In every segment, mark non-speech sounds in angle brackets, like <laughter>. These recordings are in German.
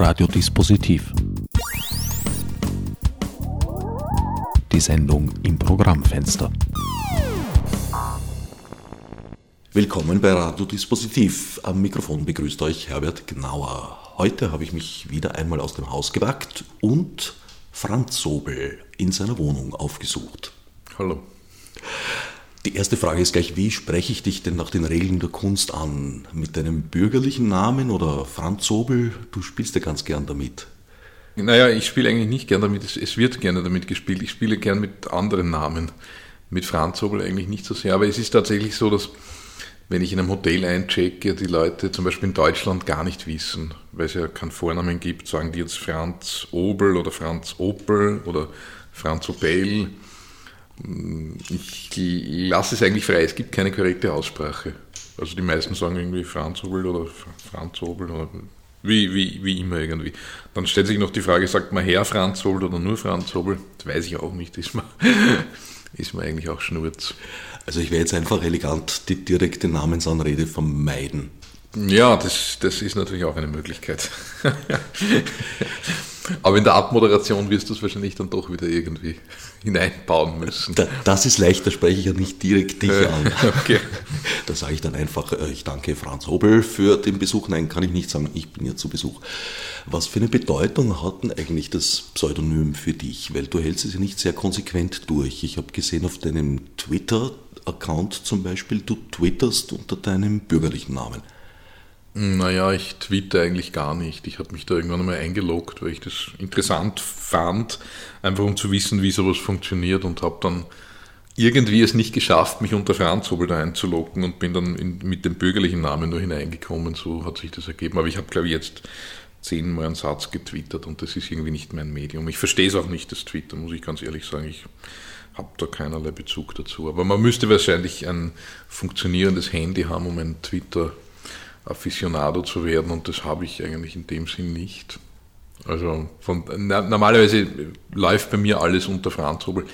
Radiodispositiv. Die Sendung im Programmfenster. Willkommen bei Radiodispositiv. Am Mikrofon begrüßt euch Herbert Gnauer. Heute habe ich mich wieder einmal aus dem Haus gewagt und Franz Sobel in seiner Wohnung aufgesucht. Hallo. Die erste Frage ist gleich, wie spreche ich dich denn nach den Regeln der Kunst an? Mit deinem bürgerlichen Namen oder Franz Sobel? Du spielst ja ganz gern damit. Naja, ich spiele eigentlich nicht gern damit, es wird gerne damit gespielt. Ich spiele gern mit anderen Namen. Mit Franz Sobel eigentlich nicht so sehr, aber es ist tatsächlich so, dass wenn ich in einem Hotel einchecke, die Leute zum Beispiel in Deutschland gar nicht wissen, weil es ja keinen Vornamen gibt, sagen die jetzt Franz Obel oder Franz Opel oder Franz Opel ich lasse es eigentlich frei, es gibt keine korrekte Aussprache. Also die meisten sagen irgendwie Franz Hobel oder Franz Hobel oder wie, wie, wie immer irgendwie. Dann stellt sich noch die Frage, sagt man Herr Franz Hobel oder nur Franz Hobel? Das weiß ich auch nicht, ist mir, <laughs> ist mir eigentlich auch Schnurz. Also ich werde jetzt einfach elegant die direkte Namensanrede vermeiden. Ja, das, das ist natürlich auch eine Möglichkeit. <laughs> Aber in der Abmoderation wirst du es wahrscheinlich dann doch wieder irgendwie <laughs> hineinbauen müssen. Da, das ist leicht, da spreche ich ja nicht direkt dich an. <laughs> Okay. <laughs> Da sage ich dann einfach, äh, ich danke Franz Hobel für den Besuch. Nein, kann ich nicht sagen, ich bin ja zu Besuch. Was für eine Bedeutung hat denn eigentlich das Pseudonym für dich? Weil du hältst es ja nicht sehr konsequent durch. Ich habe gesehen auf deinem Twitter-Account zum Beispiel, du twitterst unter deinem bürgerlichen Namen. Naja, ich tweete eigentlich gar nicht. Ich habe mich da irgendwann einmal eingeloggt, weil ich das interessant fand, einfach um zu wissen, wie sowas funktioniert und habe dann irgendwie es nicht geschafft, mich unter Franz Hobel da einzuloggen und bin dann in, mit dem bürgerlichen Namen nur hineingekommen. So hat sich das ergeben. Aber ich habe, glaube ich, jetzt zehnmal einen Satz getwittert und das ist irgendwie nicht mein Medium. Ich verstehe es auch nicht, das Twitter, muss ich ganz ehrlich sagen. Ich habe da keinerlei Bezug dazu. Aber man müsste wahrscheinlich ein funktionierendes Handy haben, um ein Twitter Aficionado zu werden und das habe ich eigentlich in dem Sinn nicht. Also von, na, normalerweise läuft bei mir alles unter Franz Hobel,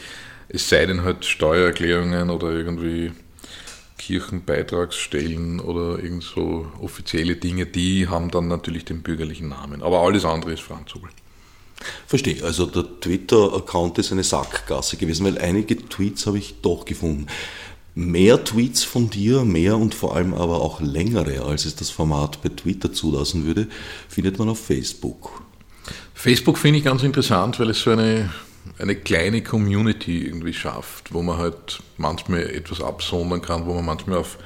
es sei denn halt Steuererklärungen oder irgendwie Kirchenbeitragsstellen oder irgend so offizielle Dinge, die haben dann natürlich den bürgerlichen Namen. Aber alles andere ist Franz Hobel. Verstehe, also der Twitter-Account ist eine Sackgasse gewesen, weil einige Tweets habe ich doch gefunden mehr Tweets von dir, mehr und vor allem aber auch längere, als es das Format bei Twitter zulassen würde, findet man auf Facebook. Facebook finde ich ganz interessant, weil es so eine, eine kleine Community irgendwie schafft, wo man halt manchmal etwas absondern kann, wo man manchmal auf,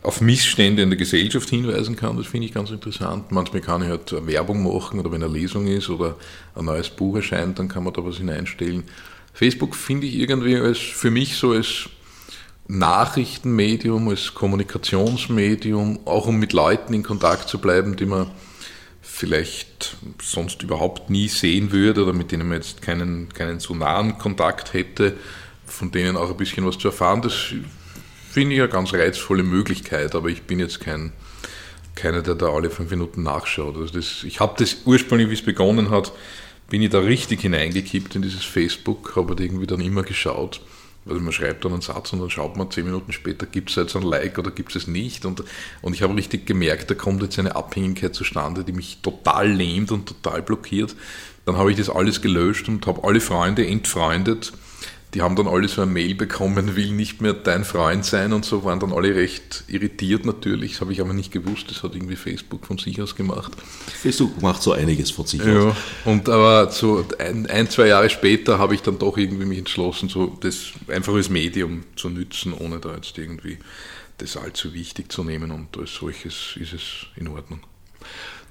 auf Missstände in der Gesellschaft hinweisen kann. Das finde ich ganz interessant. Manchmal kann ich halt Werbung machen oder wenn eine Lesung ist oder ein neues Buch erscheint, dann kann man da was hineinstellen. Facebook finde ich irgendwie als, für mich so als Nachrichtenmedium, als Kommunikationsmedium, auch um mit Leuten in Kontakt zu bleiben, die man vielleicht sonst überhaupt nie sehen würde oder mit denen man jetzt keinen, keinen so nahen Kontakt hätte, von denen auch ein bisschen was zu erfahren. Das finde ich eine ganz reizvolle Möglichkeit, aber ich bin jetzt kein, keiner, der da alle fünf Minuten nachschaut. Also das, ich habe das ursprünglich, wie es begonnen hat, bin ich da richtig hineingekippt in dieses Facebook, habe irgendwie dann immer geschaut also man schreibt dann einen Satz und dann schaut man zehn Minuten später, gibt es jetzt ein Like oder gibt es es nicht. Und, und ich habe richtig gemerkt, da kommt jetzt eine Abhängigkeit zustande, die mich total lähmt und total blockiert. Dann habe ich das alles gelöscht und habe alle Freunde entfreundet die haben dann alle so eine Mail bekommen, will nicht mehr dein Freund sein und so, waren dann alle recht irritiert natürlich. Das habe ich aber nicht gewusst, das hat irgendwie Facebook von sich aus gemacht. Facebook macht so einiges von sich ja, aus. Und aber so ein, ein, zwei Jahre später habe ich dann doch irgendwie mich entschlossen, so das einfach als Medium zu nützen, ohne da jetzt irgendwie das allzu wichtig zu nehmen und als solches ist es in Ordnung.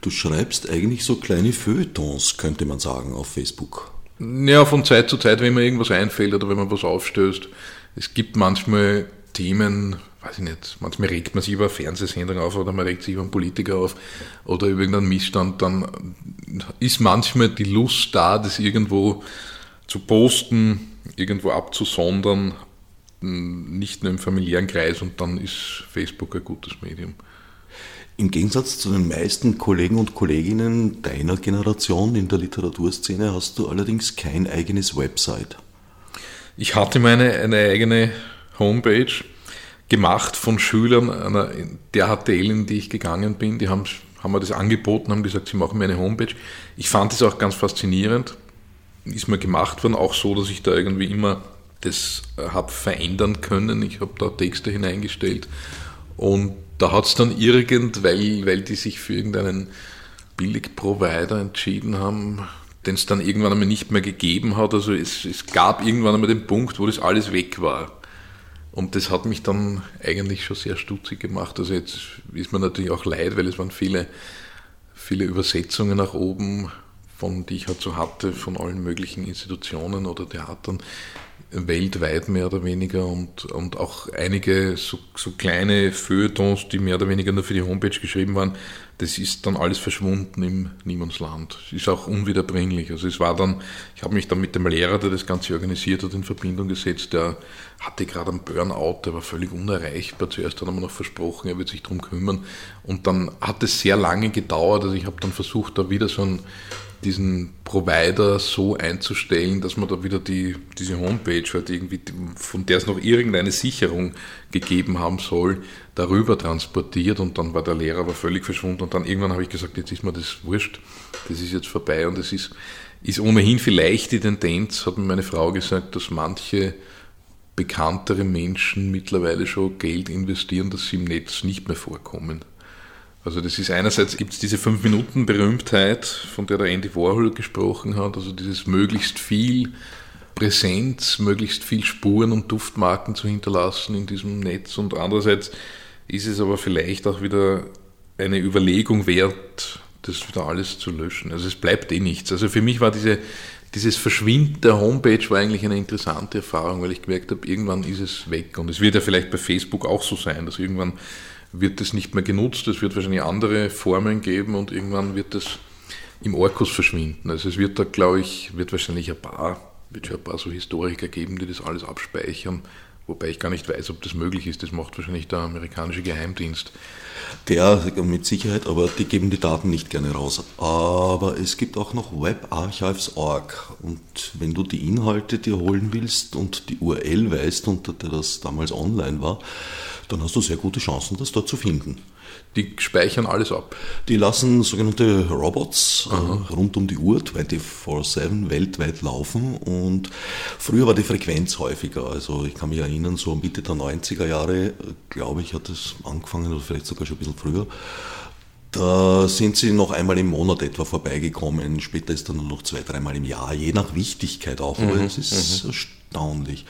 Du schreibst eigentlich so kleine Feuilletons, könnte man sagen, auf Facebook. Ja, von Zeit zu Zeit, wenn mir irgendwas einfällt oder wenn man was aufstößt. Es gibt manchmal Themen, weiß ich nicht, manchmal regt man sich über Fernsehsendung auf oder man regt sich über einen Politiker auf oder über irgendeinen Missstand, dann ist manchmal die Lust da, das irgendwo zu posten, irgendwo abzusondern, nicht nur im familiären Kreis und dann ist Facebook ein gutes Medium. Im Gegensatz zu den meisten Kollegen und Kolleginnen deiner Generation in der Literaturszene hast du allerdings kein eigenes Website. Ich hatte meine eine eigene Homepage gemacht von Schülern einer, der HTL, in die ich gegangen bin. Die haben haben wir das angeboten, haben gesagt, sie machen mir eine Homepage. Ich fand das auch ganz faszinierend. Ist mir gemacht worden, auch so, dass ich da irgendwie immer das äh, habe verändern können. Ich habe da Texte hineingestellt und da hat es dann irgend, weil, weil die sich für irgendeinen Billigprovider entschieden haben, den es dann irgendwann einmal nicht mehr gegeben hat. Also es, es gab irgendwann einmal den Punkt, wo das alles weg war. Und das hat mich dann eigentlich schon sehr stutzig gemacht. Also jetzt ist mir natürlich auch leid, weil es waren viele, viele Übersetzungen nach oben, von, die ich halt so hatte, von allen möglichen Institutionen oder Theatern, weltweit mehr oder weniger und, und auch einige so, so kleine Feuilletons, die mehr oder weniger nur für die Homepage geschrieben waren, das ist dann alles verschwunden im Niemandsland. Es ist auch unwiederbringlich. Also es war dann, ich habe mich dann mit dem Lehrer, der das Ganze organisiert hat, in Verbindung gesetzt, der hatte gerade einen Burnout, der war völlig unerreichbar. Zuerst hat er mir noch versprochen, er wird sich darum kümmern. Und dann hat es sehr lange gedauert. Also ich habe dann versucht, da wieder so ein diesen Provider so einzustellen, dass man da wieder die, diese Homepage halt irgendwie, von der es noch irgendeine Sicherung gegeben haben soll, darüber transportiert und dann war der Lehrer aber völlig verschwunden und dann irgendwann habe ich gesagt, jetzt ist mir das wurscht, das ist jetzt vorbei und es ist, ist ohnehin vielleicht die Tendenz, hat mir meine Frau gesagt, dass manche bekanntere Menschen mittlerweile schon Geld investieren, dass sie im Netz nicht mehr vorkommen. Also das ist einerseits gibt es diese fünf Minuten Berühmtheit, von der der Andy Warhol gesprochen hat, also dieses möglichst viel Präsenz, möglichst viel Spuren und Duftmarken zu hinterlassen in diesem Netz und andererseits ist es aber vielleicht auch wieder eine Überlegung wert, das wieder alles zu löschen. Also es bleibt eh nichts. Also für mich war diese, dieses Verschwinden der Homepage war eigentlich eine interessante Erfahrung, weil ich gemerkt habe, irgendwann ist es weg. Und es wird ja vielleicht bei Facebook auch so sein, dass irgendwann wird das nicht mehr genutzt, es wird wahrscheinlich andere Formen geben und irgendwann wird das im Orkus verschwinden. Also es wird da, glaube ich, wird wahrscheinlich ein paar, wird schon ein paar so Historiker geben, die das alles abspeichern, wobei ich gar nicht weiß, ob das möglich ist. Das macht wahrscheinlich der amerikanische Geheimdienst. Der mit Sicherheit, aber die geben die Daten nicht gerne raus. Aber es gibt auch noch webarchives.org und wenn du die Inhalte dir holen willst und die URL weißt, unter der das damals online war, dann hast du sehr gute Chancen, das dort zu finden. Die speichern alles ab. Die lassen sogenannte Robots äh, rund um die Uhr 24-7 weltweit laufen und früher war die Frequenz häufiger. Also ich kann mich erinnern, so Mitte der 90er Jahre, glaube ich, hat es angefangen oder vielleicht sogar schon ein bisschen früher. Da sind sie noch einmal im Monat etwa vorbeigekommen. Später ist dann nur noch zwei, dreimal im Jahr, je nach Wichtigkeit auch. Aber mhm. es ist mhm. erstaunlich.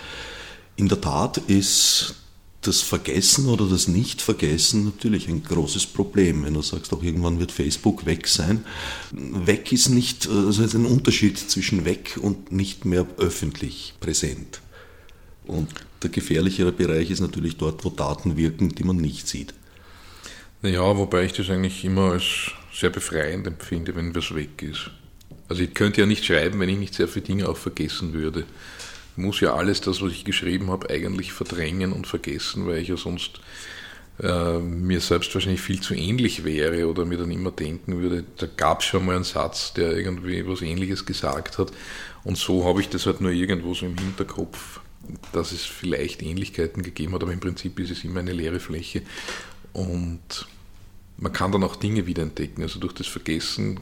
In der Tat ist das Vergessen oder das Nicht-Vergessen natürlich ein großes Problem. Wenn du sagst, auch irgendwann wird Facebook weg sein. Weg ist nicht, also ist ein Unterschied zwischen weg und nicht mehr öffentlich präsent. Und der gefährlichere Bereich ist natürlich dort, wo Daten wirken, die man nicht sieht. Naja, wobei ich das eigentlich immer als sehr befreiend empfinde, wenn was weg ist. Also ich könnte ja nicht schreiben, wenn ich nicht sehr viele Dinge auch vergessen würde muss ja alles das, was ich geschrieben habe, eigentlich verdrängen und vergessen, weil ich ja sonst äh, mir selbst wahrscheinlich viel zu ähnlich wäre oder mir dann immer denken würde, da gab es schon mal einen Satz, der irgendwie was Ähnliches gesagt hat. Und so habe ich das halt nur irgendwo so im Hinterkopf, dass es vielleicht Ähnlichkeiten gegeben hat, aber im Prinzip ist es immer eine leere Fläche. Und man kann dann auch Dinge wiederentdecken. Also durch das Vergessen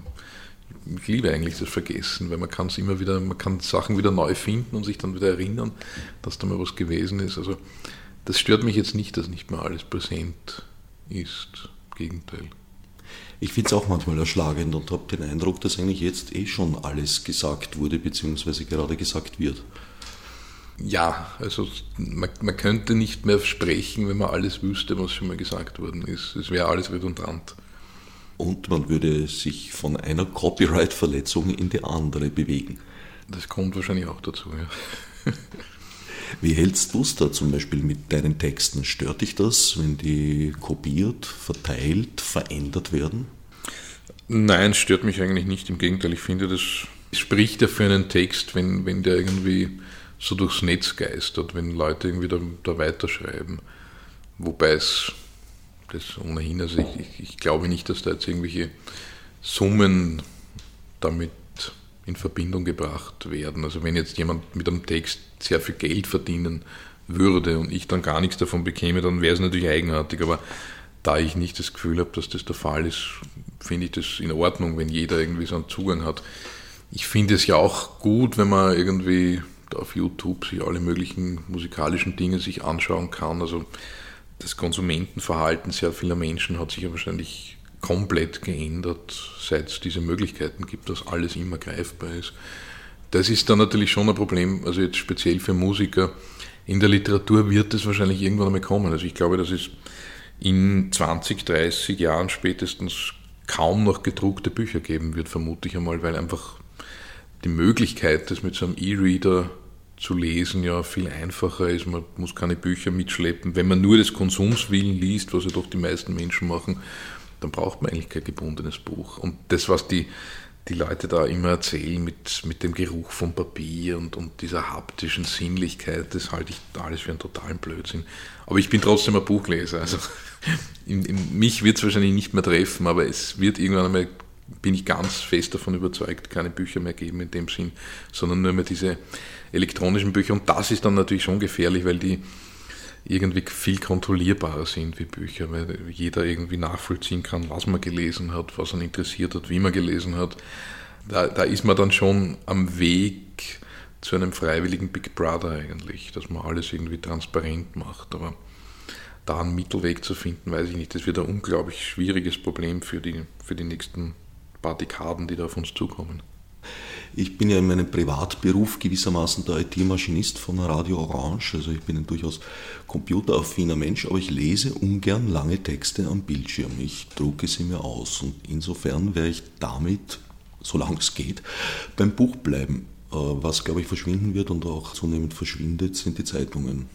ich liebe eigentlich das Vergessen, weil man kann es immer wieder, man kann Sachen wieder neu finden und sich dann wieder erinnern, dass da mal was gewesen ist. Also das stört mich jetzt nicht, dass nicht mehr alles präsent ist. Im Gegenteil. Ich finde es auch manchmal erschlagend und habe den Eindruck, dass eigentlich jetzt eh schon alles gesagt wurde, beziehungsweise gerade gesagt wird. Ja, also man, man, könnte nicht mehr sprechen, wenn man alles wüsste, was schon mal gesagt worden ist. Es wäre alles redundant und man würde sich von einer Copyright-Verletzung in die andere bewegen. Das kommt wahrscheinlich auch dazu, ja. <laughs> Wie hältst du es da zum Beispiel mit deinen Texten? Stört dich das, wenn die kopiert, verteilt, verändert werden? Nein, stört mich eigentlich nicht. Im Gegenteil, ich finde, das spricht ja für einen Text, wenn, wenn der irgendwie so durchs Netz geistert, wenn Leute irgendwie da, da weiterschreiben. Wobei es das ohnehin, also ich, ich, ich glaube nicht, dass da jetzt irgendwelche Summen damit in Verbindung gebracht werden. Also wenn jetzt jemand mit einem Text sehr viel Geld verdienen würde und ich dann gar nichts davon bekäme, dann wäre es natürlich eigenartig. Aber da ich nicht das Gefühl habe, dass das der Fall ist, finde ich das in Ordnung, wenn jeder irgendwie so einen Zugang hat. Ich finde es ja auch gut, wenn man irgendwie auf YouTube sich alle möglichen musikalischen Dinge sich anschauen kann. Also das Konsumentenverhalten sehr vieler Menschen hat sich ja wahrscheinlich komplett geändert, seit es diese Möglichkeiten gibt, dass alles immer greifbar ist. Das ist dann natürlich schon ein Problem, also jetzt speziell für Musiker. In der Literatur wird es wahrscheinlich irgendwann einmal kommen. Also ich glaube, dass es in 20, 30 Jahren spätestens kaum noch gedruckte Bücher geben wird, vermute ich einmal, weil einfach die Möglichkeit, das mit so einem E-Reader zu lesen, ja viel einfacher ist. Man muss keine Bücher mitschleppen. Wenn man nur des Konsums willen liest, was ja doch die meisten Menschen machen, dann braucht man eigentlich kein gebundenes Buch. Und das, was die, die Leute da immer erzählen mit, mit dem Geruch von Papier und, und dieser haptischen Sinnlichkeit, das halte ich alles für einen totalen Blödsinn. Aber ich bin trotzdem ein Buchleser. Also <laughs> in, in mich wird es wahrscheinlich nicht mehr treffen, aber es wird irgendwann einmal, bin ich ganz fest davon überzeugt, keine Bücher mehr geben in dem Sinn, sondern nur mehr diese elektronischen Bücher. Und das ist dann natürlich schon gefährlich, weil die irgendwie viel kontrollierbarer sind wie Bücher, weil jeder irgendwie nachvollziehen kann, was man gelesen hat, was ihn interessiert hat, wie man gelesen hat. Da, da ist man dann schon am Weg zu einem freiwilligen Big Brother eigentlich, dass man alles irgendwie transparent macht. Aber da einen Mittelweg zu finden, weiß ich nicht. Das wird ein unglaublich schwieriges Problem für die, für die nächsten paar Dekaden, die da auf uns zukommen. Ich bin ja in meinem Privatberuf gewissermaßen der IT-Maschinist von Radio Orange, also ich bin ein durchaus computeraffiner Mensch, aber ich lese ungern lange Texte am Bildschirm. Ich drucke sie mir aus und insofern werde ich damit, solange es geht, beim Buch bleiben. Äh, was, glaube ich, verschwinden wird und auch zunehmend verschwindet, sind die Zeitungen.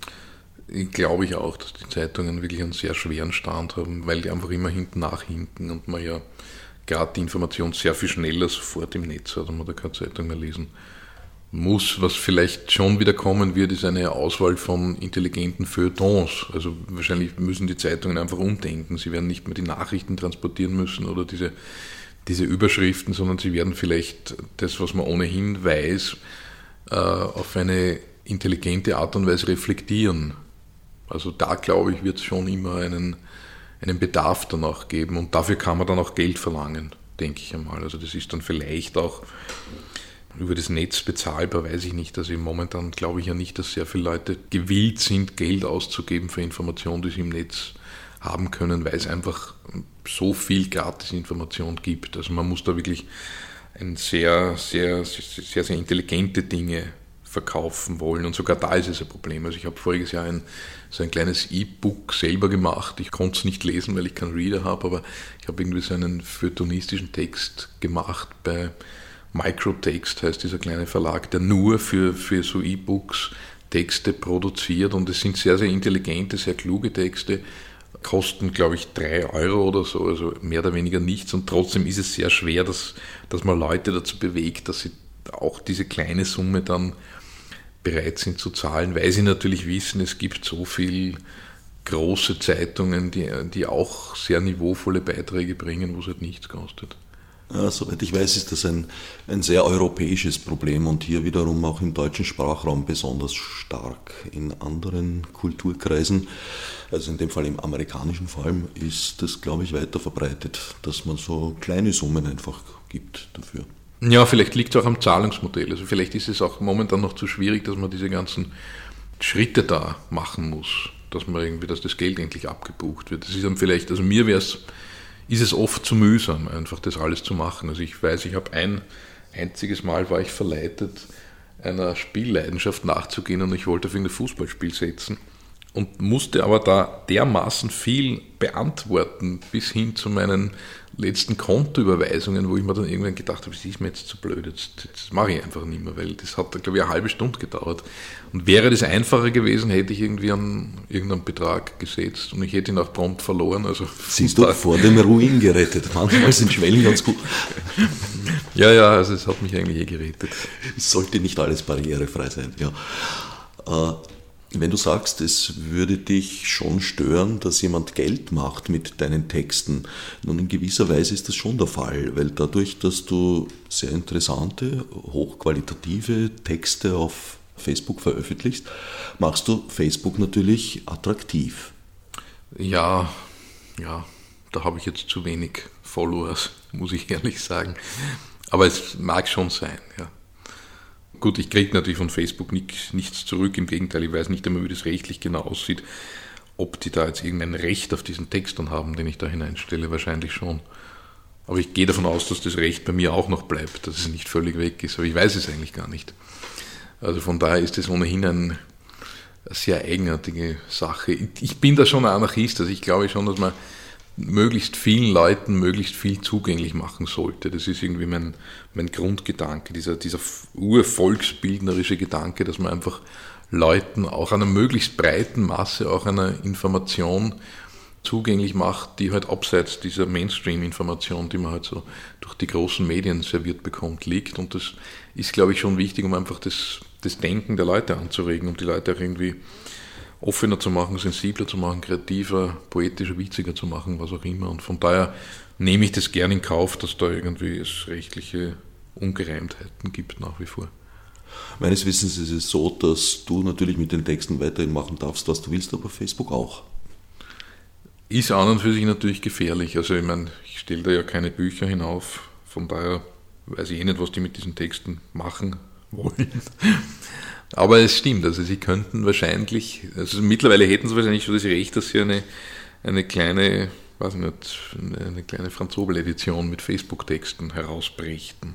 Glaube ich auch, dass die Zeitungen wirklich einen sehr schweren Stand haben, weil die einfach immer hinten nachhinken und man ja gerade die Information sehr viel schneller sofort im Netz hat und man da keine Zeitung mehr lesen muss. Was vielleicht schon wieder kommen wird, ist eine Auswahl von intelligenten Feuilletons. Also wahrscheinlich müssen die Zeitungen einfach umdenken. Sie werden nicht mehr die Nachrichten transportieren müssen oder diese, diese Überschriften, sondern sie werden vielleicht das, was man ohnehin weiß, äh, auf eine intelligente Art und Weise reflektieren. Also da glaube ich, wird es schon immer einen, einen Bedarf danach geben und dafür kann man dann auch Geld verlangen, denke ich einmal. Also das ist dann vielleicht auch über das Netz bezahlbar, weiß ich nicht. Also momentan glaube ich ja nicht, dass sehr viele Leute gewillt sind, Geld auszugeben für Informationen, die sie im Netz haben können, weil es einfach so viel Gratisinformation gibt. Also man muss da wirklich ein sehr, sehr, sehr, sehr intelligente Dinge verkaufen wollen. Und sogar da ist es ein Problem. Also ich habe voriges Jahr ein, so ein kleines E-Book selber gemacht. Ich konnte es nicht lesen, weil ich keinen Reader habe, aber ich habe irgendwie so einen feuilletonistischen Text gemacht bei Microtext, heißt dieser kleine Verlag, der nur für, für so E-Books Texte produziert und es sind sehr, sehr intelligente, sehr kluge Texte, kosten, glaube ich, drei Euro oder so, also mehr oder weniger nichts und trotzdem ist es sehr schwer, dass, dass man Leute dazu bewegt, dass sie auch diese kleine Summe dann bereit sind zu zahlen, weil sie natürlich wissen, es gibt so viele große Zeitungen, die, die auch sehr niveauvolle Beiträge bringen, wo es halt nichts kostet. Ja, soweit ich weiß, ist das ein, ein sehr europäisches Problem und hier wiederum auch im deutschen Sprachraum besonders stark. In anderen Kulturkreisen, also in dem Fall im amerikanischen vor allem, ist das, glaube ich, weiter verbreitet, dass man so kleine Summen einfach gibt dafür. Ja, vielleicht liegt es auch am Zahlungsmodell. Also vielleicht ist es auch momentan noch zu schwierig, dass man diese ganzen Schritte da machen muss, dass man irgendwie, dass das Geld endlich abgebucht wird. Das ist dann vielleicht, also mir wäre es, ist es oft zu mühsam, einfach das alles zu machen. Also ich weiß, ich habe ein einziges Mal war ich verleitet, einer Spielleidenschaft nachzugehen und ich wollte auf ein Fußballspiel setzen und musste aber da dermaßen viel beantworten bis hin zu meinen letzten Kontoüberweisungen, wo ich mir dann irgendwann gedacht habe, das ist mir jetzt zu blöd, jetzt, das mache ich einfach nicht mehr, weil das hat, glaube ich, eine halbe Stunde gedauert. Und wäre das einfacher gewesen, hätte ich irgendwie an irgendeinen Betrag gesetzt und ich hätte ihn auch prompt verloren. Also <laughs> Siehst <laughs> du, vor dem Ruin gerettet. Manchmal sind Schwellen ganz gut. <laughs> ja, ja, also es hat mich eigentlich eh gerettet. Es sollte nicht alles barrierefrei sein, ja. Äh, wenn du sagst, es würde dich schon stören, dass jemand Geld macht mit deinen Texten, nun in gewisser Weise ist das schon der Fall, weil dadurch, dass du sehr interessante, hochqualitative Texte auf Facebook veröffentlichst, machst du Facebook natürlich attraktiv. Ja, ja, da habe ich jetzt zu wenig Followers, <laughs> muss ich ehrlich sagen. Aber es mag schon sein, ja. Gut, ich kriege natürlich von Facebook nichts, nichts zurück, im Gegenteil, ich weiß nicht einmal, wie das rechtlich genau aussieht. Ob die da jetzt irgendein Recht auf diesen Text dann haben, den ich da hineinstelle, wahrscheinlich schon. Aber ich gehe davon aus, dass das Recht bei mir auch noch bleibt, dass es nicht völlig weg ist. Aber ich weiß es eigentlich gar nicht. Also von daher ist es ohnehin ein, eine sehr eigenartige Sache. Ich bin da schon ein Anarchist, also ich glaube schon, dass man möglichst vielen Leuten möglichst viel zugänglich machen sollte. Das ist irgendwie mein, mein Grundgedanke, dieser, dieser urvolksbildnerische Gedanke, dass man einfach Leuten auch einer möglichst breiten Masse auch einer Information zugänglich macht, die halt abseits dieser Mainstream-Information, die man halt so durch die großen Medien serviert bekommt, liegt. Und das ist, glaube ich, schon wichtig, um einfach das, das Denken der Leute anzuregen, um die Leute auch irgendwie offener zu machen, sensibler zu machen, kreativer, poetischer, witziger zu machen, was auch immer. Und von daher nehme ich das gern in Kauf, dass da irgendwie es rechtliche Ungereimtheiten gibt nach wie vor. Meines Wissens ist es so, dass du natürlich mit den Texten weiterhin machen darfst, was du willst, aber Facebook auch. Ist an und für sich natürlich gefährlich. Also ich meine, ich stelle da ja keine Bücher hinauf, von daher weiß ich eh nicht, was die mit diesen Texten machen wollen. Aber es stimmt, also sie könnten wahrscheinlich, also mittlerweile hätten sie wahrscheinlich schon das Recht, dass sie eine, eine kleine, weiß nicht, eine kleine Franzobel-Edition mit Facebook-Texten herausbrächten.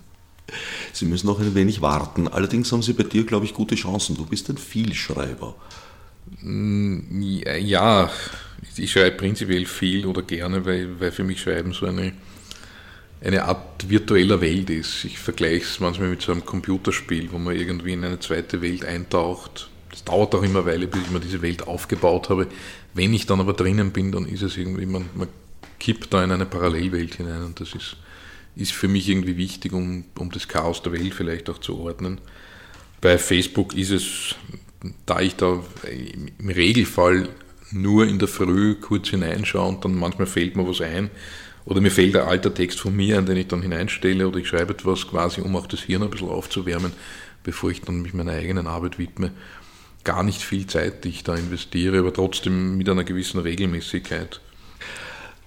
Sie müssen noch ein wenig warten. Allerdings haben Sie bei dir, glaube ich, gute Chancen. Du bist ein Vielschreiber. Ja, ich schreibe prinzipiell viel oder gerne, weil, weil für mich Schreiben so eine eine Art virtueller Welt ist. Ich vergleiche es manchmal mit so einem Computerspiel, wo man irgendwie in eine zweite Welt eintaucht. Das dauert auch immer eine Weile, bis ich mir diese Welt aufgebaut habe. Wenn ich dann aber drinnen bin, dann ist es irgendwie, man, man kippt da in eine Parallelwelt hinein und das ist, ist für mich irgendwie wichtig, um, um das Chaos der Welt vielleicht auch zu ordnen. Bei Facebook ist es, da ich da im Regelfall nur in der Früh kurz hineinschaue und dann manchmal fällt mir was ein, oder mir fehlt ein alter Text von mir, an den ich dann hineinstelle oder ich schreibe etwas quasi, um auch das Hirn ein bisschen aufzuwärmen, bevor ich dann mich meiner eigenen Arbeit widme. Gar nicht viel Zeit, die ich da investiere, aber trotzdem mit einer gewissen Regelmäßigkeit.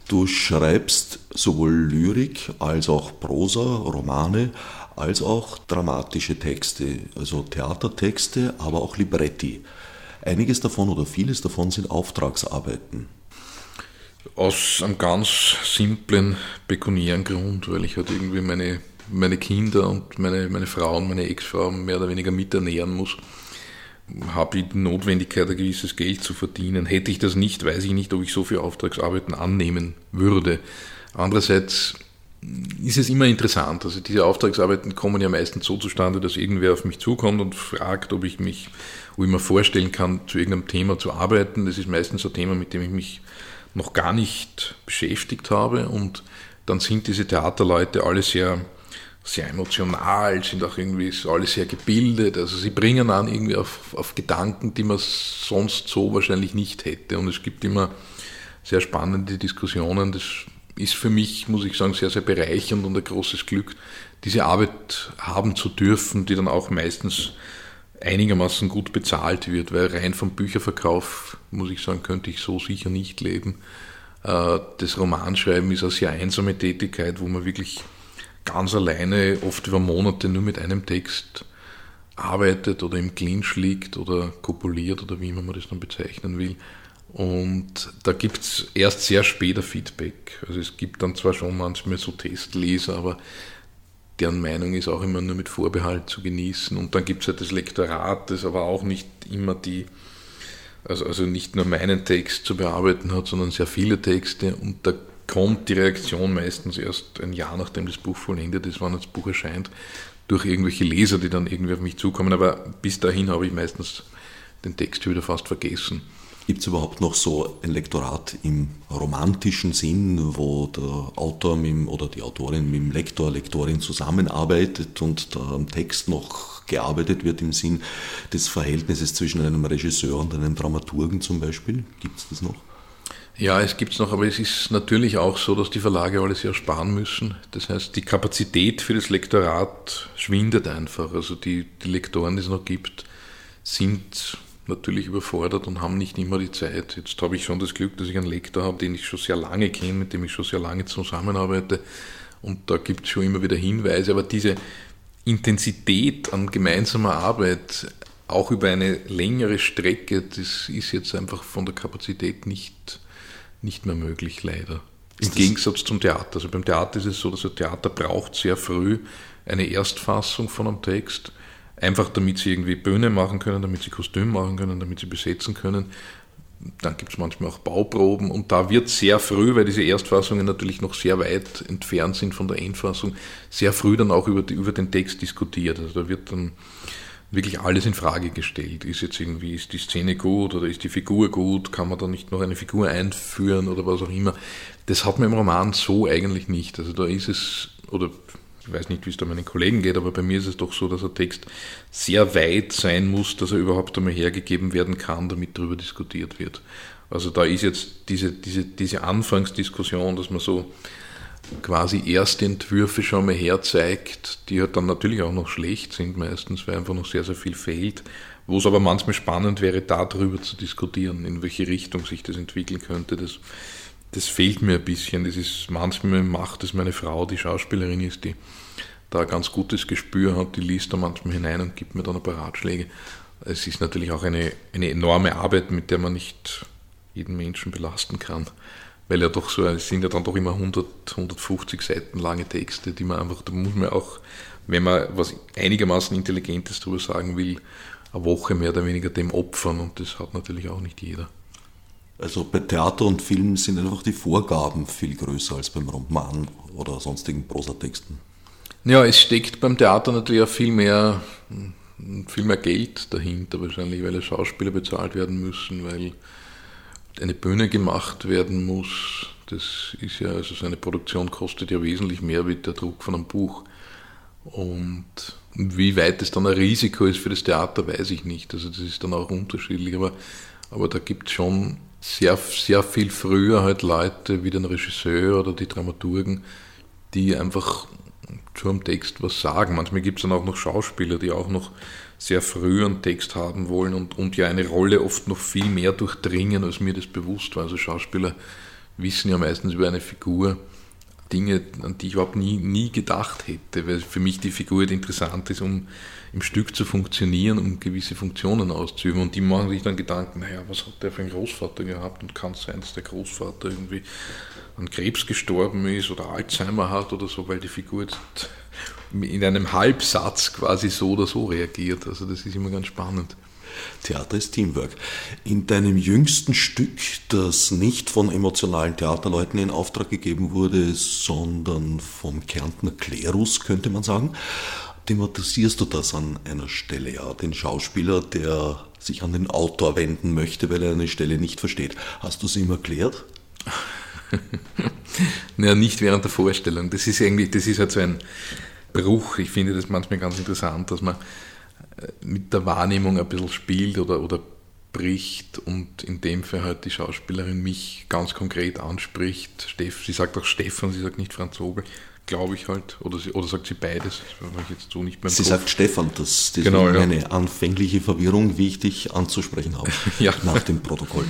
Du schreibst sowohl Lyrik als auch Prosa, Romane, als auch dramatische Texte, also Theatertexte, aber auch Libretti. Einiges davon oder vieles davon sind Auftragsarbeiten. Aus einem ganz simplen, pekuniären Grund, weil ich halt irgendwie meine, meine Kinder und meine, meine Frau und meine Ex-Frau mehr oder weniger miternähren muss, habe ich die Notwendigkeit, ein gewisses Geld zu verdienen. Hätte ich das nicht, weiß ich nicht, ob ich so viele Auftragsarbeiten annehmen würde. Andererseits ist es immer interessant. Also diese Auftragsarbeiten kommen ja meistens so zustande, dass irgendwer auf mich zukommt und fragt, ob ich mich, wo ich mir vorstellen kann, zu irgendeinem Thema zu arbeiten. Das ist meistens ein Thema, mit dem ich mich noch gar nicht beschäftigt habe. Und dann sind diese Theaterleute alle sehr, sehr emotional, sind auch irgendwie alle sehr gebildet. Also sie bringen an irgendwie auf, auf Gedanken, die man sonst so wahrscheinlich nicht hätte. Und es gibt immer sehr spannende Diskussionen. Das ist für mich, muss ich sagen, sehr, sehr bereichernd und ein großes Glück, diese Arbeit haben zu dürfen, die dann auch meistens einigermaßen gut bezahlt wird, weil rein vom Bücherverkauf, muss ich sagen, könnte ich so sicher nicht leben. Äh, das Romanschreiben ist eine sehr einsame Tätigkeit, wo man wirklich ganz alleine, oft über Monate nur mit einem Text arbeitet oder im Clinch liegt oder kopuliert oder wie immer man das dann bezeichnen will. Und da gibt es erst sehr später Feedback. Also es gibt dann zwar schon manchmal so Testleser, aber deren Meinung ist auch immer nur mit Vorbehalt zu genießen. Und dann gibt es halt das Lektorat, das aber auch nicht immer die, also, also nicht nur meinen Text zu bearbeiten hat, sondern sehr viele Texte. Und da kommt die Reaktion meistens erst ein Jahr nachdem das Buch vollendet ist, wann das Buch erscheint, durch irgendwelche Leser, die dann irgendwie auf mich zukommen. Aber bis dahin habe ich meistens den Text wieder fast vergessen. Gibt es überhaupt noch so ein Lektorat im romantischen Sinn, wo der Autor mit, oder die Autorin mit dem Lektor, Lektorin zusammenarbeitet und am Text noch gearbeitet wird im Sinn des Verhältnisses zwischen einem Regisseur und einem Dramaturgen zum Beispiel? Gibt es das noch? Ja, es gibt es noch, aber es ist natürlich auch so, dass die Verlage alles sehr sparen müssen. Das heißt, die Kapazität für das Lektorat schwindet einfach. Also die, die Lektoren, die es noch gibt, sind natürlich überfordert und haben nicht immer die Zeit. Jetzt habe ich schon das Glück, dass ich einen Lektor habe, den ich schon sehr lange kenne, mit dem ich schon sehr lange zusammenarbeite. Und da gibt es schon immer wieder Hinweise. Aber diese Intensität an gemeinsamer Arbeit, auch über eine längere Strecke, das ist jetzt einfach von der Kapazität nicht, nicht mehr möglich, leider. Im Gegensatz zum Theater. Also beim Theater ist es so, dass ein Theater braucht sehr früh eine Erstfassung von einem Text Einfach damit sie irgendwie Bühne machen können, damit sie Kostüm machen können, damit sie besetzen können. Dann gibt es manchmal auch Bauproben und da wird sehr früh, weil diese Erstfassungen natürlich noch sehr weit entfernt sind von der Endfassung, sehr früh dann auch über, die, über den Text diskutiert. Also da wird dann wirklich alles in Frage gestellt. Ist jetzt irgendwie, ist die Szene gut oder ist die Figur gut? Kann man da nicht noch eine Figur einführen oder was auch immer? Das hat man im Roman so eigentlich nicht. Also da ist es, oder ich weiß nicht, wie es da meinen Kollegen geht, aber bei mir ist es doch so, dass ein Text sehr weit sein muss, dass er überhaupt einmal hergegeben werden kann, damit darüber diskutiert wird. Also da ist jetzt diese, diese, diese Anfangsdiskussion, dass man so quasi erste Entwürfe schon mal herzeigt, die halt dann natürlich auch noch schlecht sind meistens, weil einfach noch sehr, sehr viel fehlt, wo es aber manchmal spannend wäre, darüber zu diskutieren, in welche Richtung sich das entwickeln könnte. Das, das fehlt mir ein bisschen. Das ist, manchmal macht es meine Frau, die Schauspielerin ist, die da ein ganz gutes Gespür hat, die liest da manchmal hinein und gibt mir dann ein paar Ratschläge. Es ist natürlich auch eine, eine enorme Arbeit, mit der man nicht jeden Menschen belasten kann, weil ja doch so, es sind ja dann doch immer 100, 150 Seiten lange Texte, die man einfach, da muss man auch, wenn man was einigermaßen Intelligentes darüber sagen will, eine Woche mehr oder weniger dem opfern und das hat natürlich auch nicht jeder. Also bei Theater und Film sind einfach die Vorgaben viel größer als beim Roman oder sonstigen Prosatexten. Ja, es steckt beim Theater natürlich auch viel mehr, viel mehr Geld dahinter, wahrscheinlich, weil Schauspieler bezahlt werden müssen, weil eine Bühne gemacht werden muss. Das ist ja, also so eine Produktion kostet ja wesentlich mehr wie der Druck von einem Buch. Und wie weit es dann ein Risiko ist für das Theater, weiß ich nicht. Also das ist dann auch unterschiedlich, aber, aber da gibt es schon sehr, sehr viel früher halt Leute wie den Regisseur oder die Dramaturgen, die einfach zu einem Text was sagen. Manchmal gibt es dann auch noch Schauspieler, die auch noch sehr früh einen Text haben wollen und, und ja eine Rolle oft noch viel mehr durchdringen, als mir das bewusst war. Also Schauspieler wissen ja meistens über eine Figur Dinge, an die ich überhaupt nie, nie gedacht hätte, weil für mich die Figur halt interessant ist, um im Stück zu funktionieren, um gewisse Funktionen auszuüben. Und die machen sich dann Gedanken, naja, was hat der für einen Großvater gehabt und kann es sein, dass der Großvater irgendwie an Krebs gestorben ist oder Alzheimer hat oder so, weil die Figur jetzt in einem Halbsatz quasi so oder so reagiert. Also das ist immer ganz spannend. Theater ist Teamwork. In deinem jüngsten Stück, das nicht von emotionalen Theaterleuten in Auftrag gegeben wurde, sondern vom Kärntner Klerus, könnte man sagen, thematisierst du das an einer Stelle, ja, den Schauspieler, der sich an den Autor wenden möchte, weil er eine Stelle nicht versteht. Hast du es ihm erklärt? <laughs> naja, nicht während der Vorstellung. Das ist eigentlich, das ist halt so ein Bruch. Ich finde das manchmal ganz interessant, dass man mit der Wahrnehmung ein bisschen spielt oder, oder bricht und in dem Fall halt die Schauspielerin mich ganz konkret anspricht. Steff, sie sagt auch Stefan, sie sagt nicht Franz Obel, glaube ich halt. Oder, sie, oder sagt sie beides? Das ich jetzt so Sie Kopf. sagt Stefan, das ist genau, ja. eine anfängliche Verwirrung, wie ich dich anzusprechen habe <laughs> ja. nach dem Protokoll.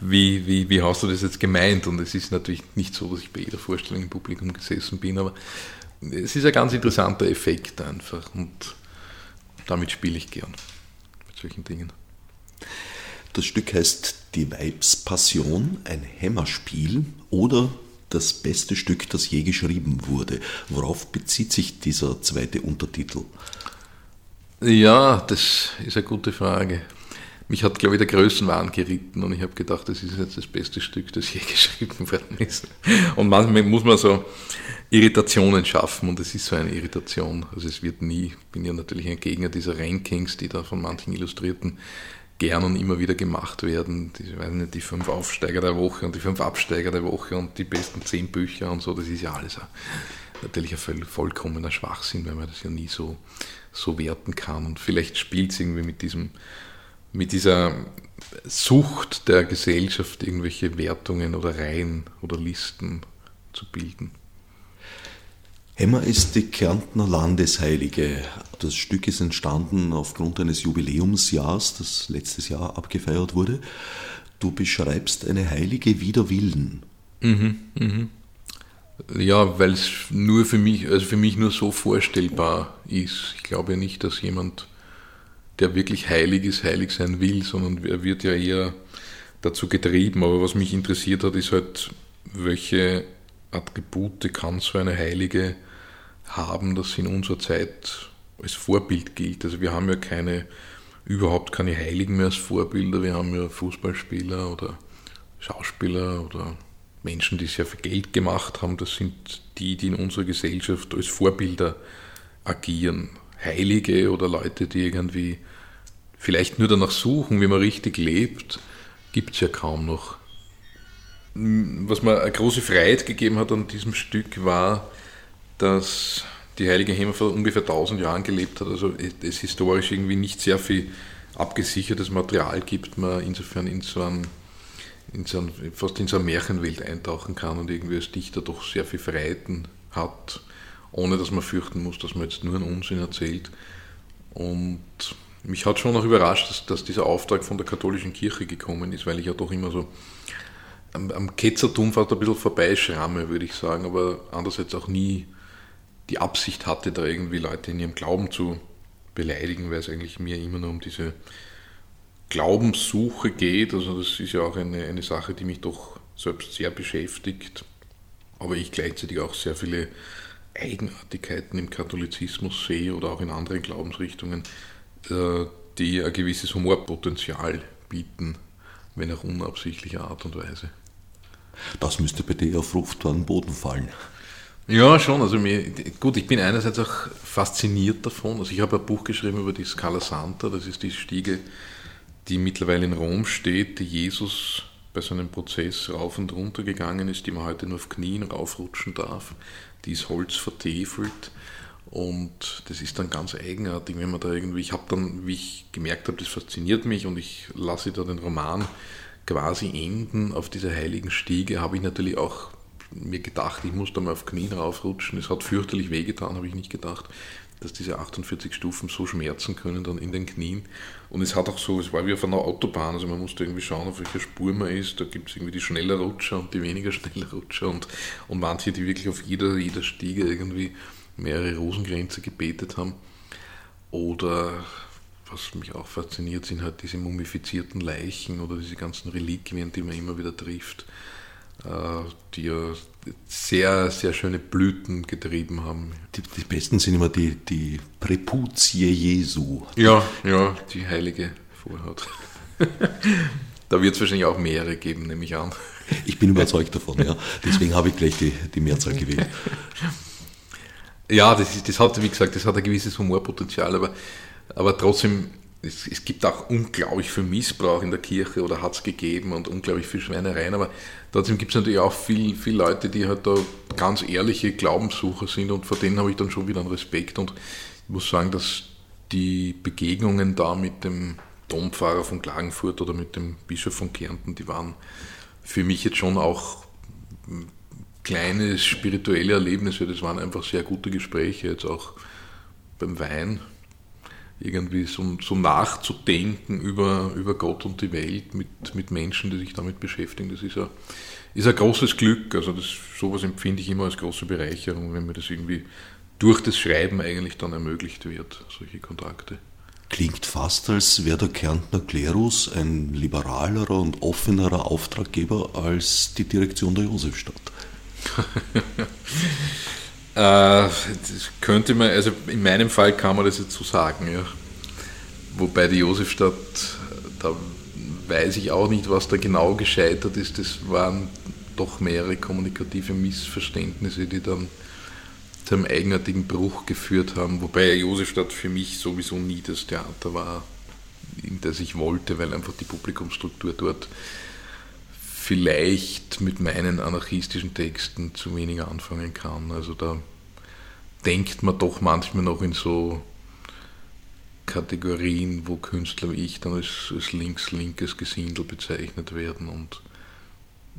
Wie, wie, wie hast du das jetzt gemeint? Und es ist natürlich nicht so, dass ich bei jeder Vorstellung im Publikum gesessen bin, aber es ist ein ganz interessanter Effekt einfach. Und damit spiele ich gern mit solchen Dingen. Das Stück heißt Die Weibspassion, ein Hämmerspiel oder das beste Stück, das je geschrieben wurde. Worauf bezieht sich dieser zweite Untertitel? Ja, das ist eine gute Frage. Mich hat, glaube ich, der Größenwahn geritten und ich habe gedacht, das ist jetzt das beste Stück, das je <laughs> geschrieben worden ist. Und manchmal muss man so Irritationen schaffen und es ist so eine Irritation. Also es wird nie, ich bin ja natürlich ein Gegner dieser Rankings, die da von manchen Illustrierten gern und immer wieder gemacht werden. Die, weiß nicht, die fünf Aufsteiger der Woche und die fünf Absteiger der Woche und die besten zehn Bücher und so, das ist ja alles natürlich ein vollkommener Schwachsinn, weil man das ja nie so, so werten kann. Und vielleicht spielt es irgendwie mit diesem, mit dieser Sucht der Gesellschaft, irgendwelche Wertungen oder Reihen oder Listen zu bilden. Hemmer ist die Kärntner Landesheilige. Das Stück ist entstanden aufgrund eines Jubiläumsjahrs, das letztes Jahr abgefeiert wurde. Du beschreibst eine Heilige wider Willen. Mhm, mhm. Ja, weil es nur für mich, also für mich nur so vorstellbar ist. Ich glaube nicht, dass jemand, der wirklich heilig ist, heilig sein will, sondern er wird ja eher dazu getrieben. Aber was mich interessiert hat, ist halt, welche Attribute kann so eine Heilige haben, sie in unserer Zeit als Vorbild gilt. Also wir haben ja keine, überhaupt keine Heiligen mehr als Vorbilder. Wir haben ja Fußballspieler oder Schauspieler oder Menschen, die sehr viel Geld gemacht haben. Das sind die, die in unserer Gesellschaft als Vorbilder agieren. Heilige oder Leute, die irgendwie vielleicht nur danach suchen, wie man richtig lebt, gibt es ja kaum noch. Was mir eine große Freiheit gegeben hat an diesem Stück war, dass die heilige Hema vor ungefähr 1000 Jahren gelebt hat, also es historisch irgendwie nicht sehr viel abgesichertes Material gibt, man insofern in so einen, in so einen, fast in so eine Märchenwelt eintauchen kann und irgendwie als Dichter doch sehr viel Freiheiten hat, ohne dass man fürchten muss, dass man jetzt nur einen Unsinn erzählt. Und mich hat schon auch überrascht, dass, dass dieser Auftrag von der katholischen Kirche gekommen ist, weil ich ja doch immer so am, am Ketzertum fast ein bisschen vorbeischramme, würde ich sagen, aber andererseits auch nie die Absicht hatte, da irgendwie Leute in ihrem Glauben zu beleidigen, weil es eigentlich mir immer nur um diese Glaubenssuche geht. Also das ist ja auch eine, eine Sache, die mich doch selbst sehr beschäftigt, aber ich gleichzeitig auch sehr viele Eigenartigkeiten im Katholizismus sehe oder auch in anderen Glaubensrichtungen, äh, die ein gewisses Humorpotenzial bieten, wenn auch unabsichtlicher Art und Weise. Das müsste bei dir auf fruchtbaren Boden fallen. Ja, schon. Also mir, gut, ich bin einerseits auch fasziniert davon. Also ich habe ein Buch geschrieben über die Scala Santa, das ist die Stiege, die mittlerweile in Rom steht, die Jesus bei seinem Prozess rauf und runter gegangen ist, die man heute nur auf Knien raufrutschen darf. Die ist Holz vertefelt und das ist dann ganz eigenartig, wenn man da irgendwie, ich habe dann, wie ich gemerkt habe, das fasziniert mich und ich lasse da den Roman quasi enden auf dieser heiligen Stiege, habe ich natürlich auch mir gedacht, ich muss da mal auf Knien raufrutschen. Es hat fürchterlich wehgetan, habe ich nicht gedacht, dass diese 48 Stufen so schmerzen können dann in den Knien. Und es hat auch so, es war wie auf einer Autobahn, also man musste irgendwie schauen, auf welcher Spur man ist. Da gibt es irgendwie die schneller Rutscher und die weniger schneller Rutscher und, und manche, die wirklich auf jeder, jeder Stiege irgendwie mehrere Rosengrenze gebetet haben. Oder was mich auch fasziniert, sind halt diese mumifizierten Leichen oder diese ganzen Reliquien, die man immer wieder trifft. Äh, die ja sehr, sehr schöne Blüten getrieben haben. Die, die besten sind immer die, die Präputie Jesu. Ja, ja, die heilige Vorhaut. <laughs> da wird es wahrscheinlich auch mehrere geben, nehme ich an. Ich bin überzeugt davon, ja. Deswegen habe ich gleich die, die Mehrzahl gewählt. Ja, das, ist, das hat, wie gesagt, das hat ein gewisses Humorpotenzial, aber, aber trotzdem es, es, gibt auch unglaublich viel Missbrauch in der Kirche oder hat es gegeben und unglaublich viel Schweinereien, aber trotzdem gibt es natürlich auch viele viel Leute, die halt da ganz ehrliche Glaubenssucher sind und vor denen habe ich dann schon wieder einen Respekt. Und ich muss sagen, dass die Begegnungen da mit dem Dompfarrer von Klagenfurt oder mit dem Bischof von Kärnten, die waren für mich jetzt schon auch kleine spirituelle Erlebnisse, das waren einfach sehr gute Gespräche, jetzt auch beim Wein irgendwie so, so nachzudenken über, über Gott und die Welt mit, mit Menschen, die sich damit beschäftigen, das ist ein, ist ein großes Glück. Also das, sowas empfinde ich immer als große Bereicherung, wenn mir das irgendwie durch das Schreiben eigentlich dann ermöglicht wird, solche Kontakte. Klingt fast, als wäre der Kärntner Klerus ein liberalerer und offenerer Auftraggeber als die Direktion der Josefstadt. <laughs> Äh, könnte man, also in meinem Fall kann man das jetzt so sagen, ja. Wobei die Josefstadt, da weiß ich auch nicht, was da genau gescheitert ist. Das waren doch mehrere kommunikative Missverständnisse, die dann zu einem eigenartigen Bruch geführt haben. Wobei Josefstadt für mich sowieso nie das Theater war, in das ich wollte, weil einfach die Publikumsstruktur dort vielleicht mit meinen anarchistischen Texten zu wenig anfangen kann. Also da denkt man doch manchmal noch in so Kategorien, wo Künstler wie ich dann als, als links-linkes Gesindel bezeichnet werden und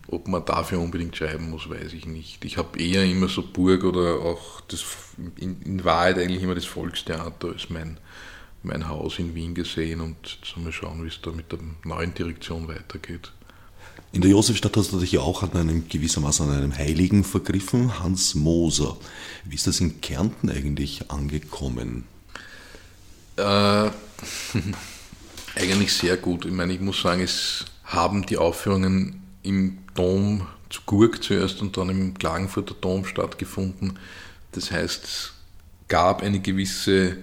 ob man dafür unbedingt schreiben muss, weiß ich nicht. Ich habe eher immer so Burg oder auch das, in, in Wahrheit eigentlich immer das Volkstheater als mein, mein Haus in Wien gesehen und jetzt mal schauen, wie es da mit der neuen Direktion weitergeht. In der Josefstadt hast du dich ja auch an einem gewissermaßen an einem Heiligen vergriffen, Hans Moser. Wie ist das in Kärnten eigentlich angekommen? Äh, <laughs> eigentlich sehr gut. Ich meine, ich muss sagen, es haben die Aufführungen im Dom zu Gurk zuerst und dann im Klagenfurter Dom stattgefunden. Das heißt, es gab eine gewisse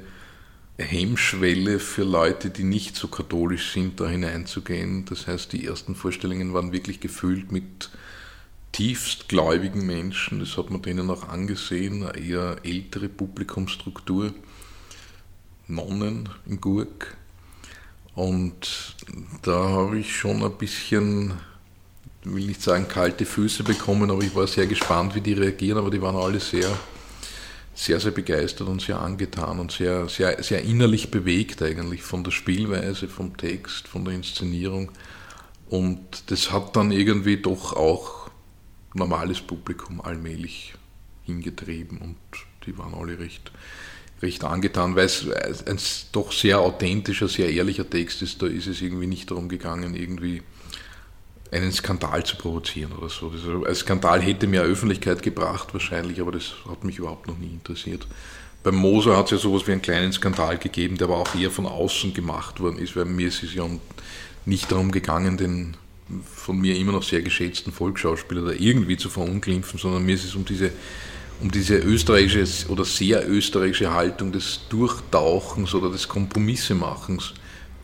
Hemmschwelle für Leute, die nicht so katholisch sind, da hineinzugehen. Das heißt, die ersten Vorstellungen waren wirklich gefüllt mit tiefstgläubigen Menschen. Das hat man denen auch angesehen, eine eher ältere Publikumsstruktur. Nonnen in Gurk. Und da habe ich schon ein bisschen, will nicht sagen kalte Füße bekommen, aber ich war sehr gespannt, wie die reagieren, aber die waren alle sehr sehr, sehr begeistert und sehr angetan und sehr, sehr, sehr innerlich bewegt eigentlich von der Spielweise, vom Text, von der Inszenierung. Und das hat dann irgendwie doch auch normales Publikum allmählich hingetrieben und die waren alle recht, recht angetan, weil es ein doch sehr authentischer, sehr ehrlicher Text ist. Da ist es irgendwie nicht darum gegangen, irgendwie einen Skandal zu provozieren oder so. ein Skandal hätte mehr Öffentlichkeit gebracht wahrscheinlich, aber das hat mich überhaupt noch nie interessiert. Beim Moser hat es ja sowas wie einen kleinen Skandal gegeben, der aber auch eher von außen gemacht worden ist, weil mir ist es ja nicht darum gegangen, den von mir immer noch sehr geschätzten Volksschauspieler da irgendwie zu verunglimpfen, sondern mir ist es um diese, um diese österreichische oder sehr österreichische Haltung des Durchtauchens oder des Kompromissemachens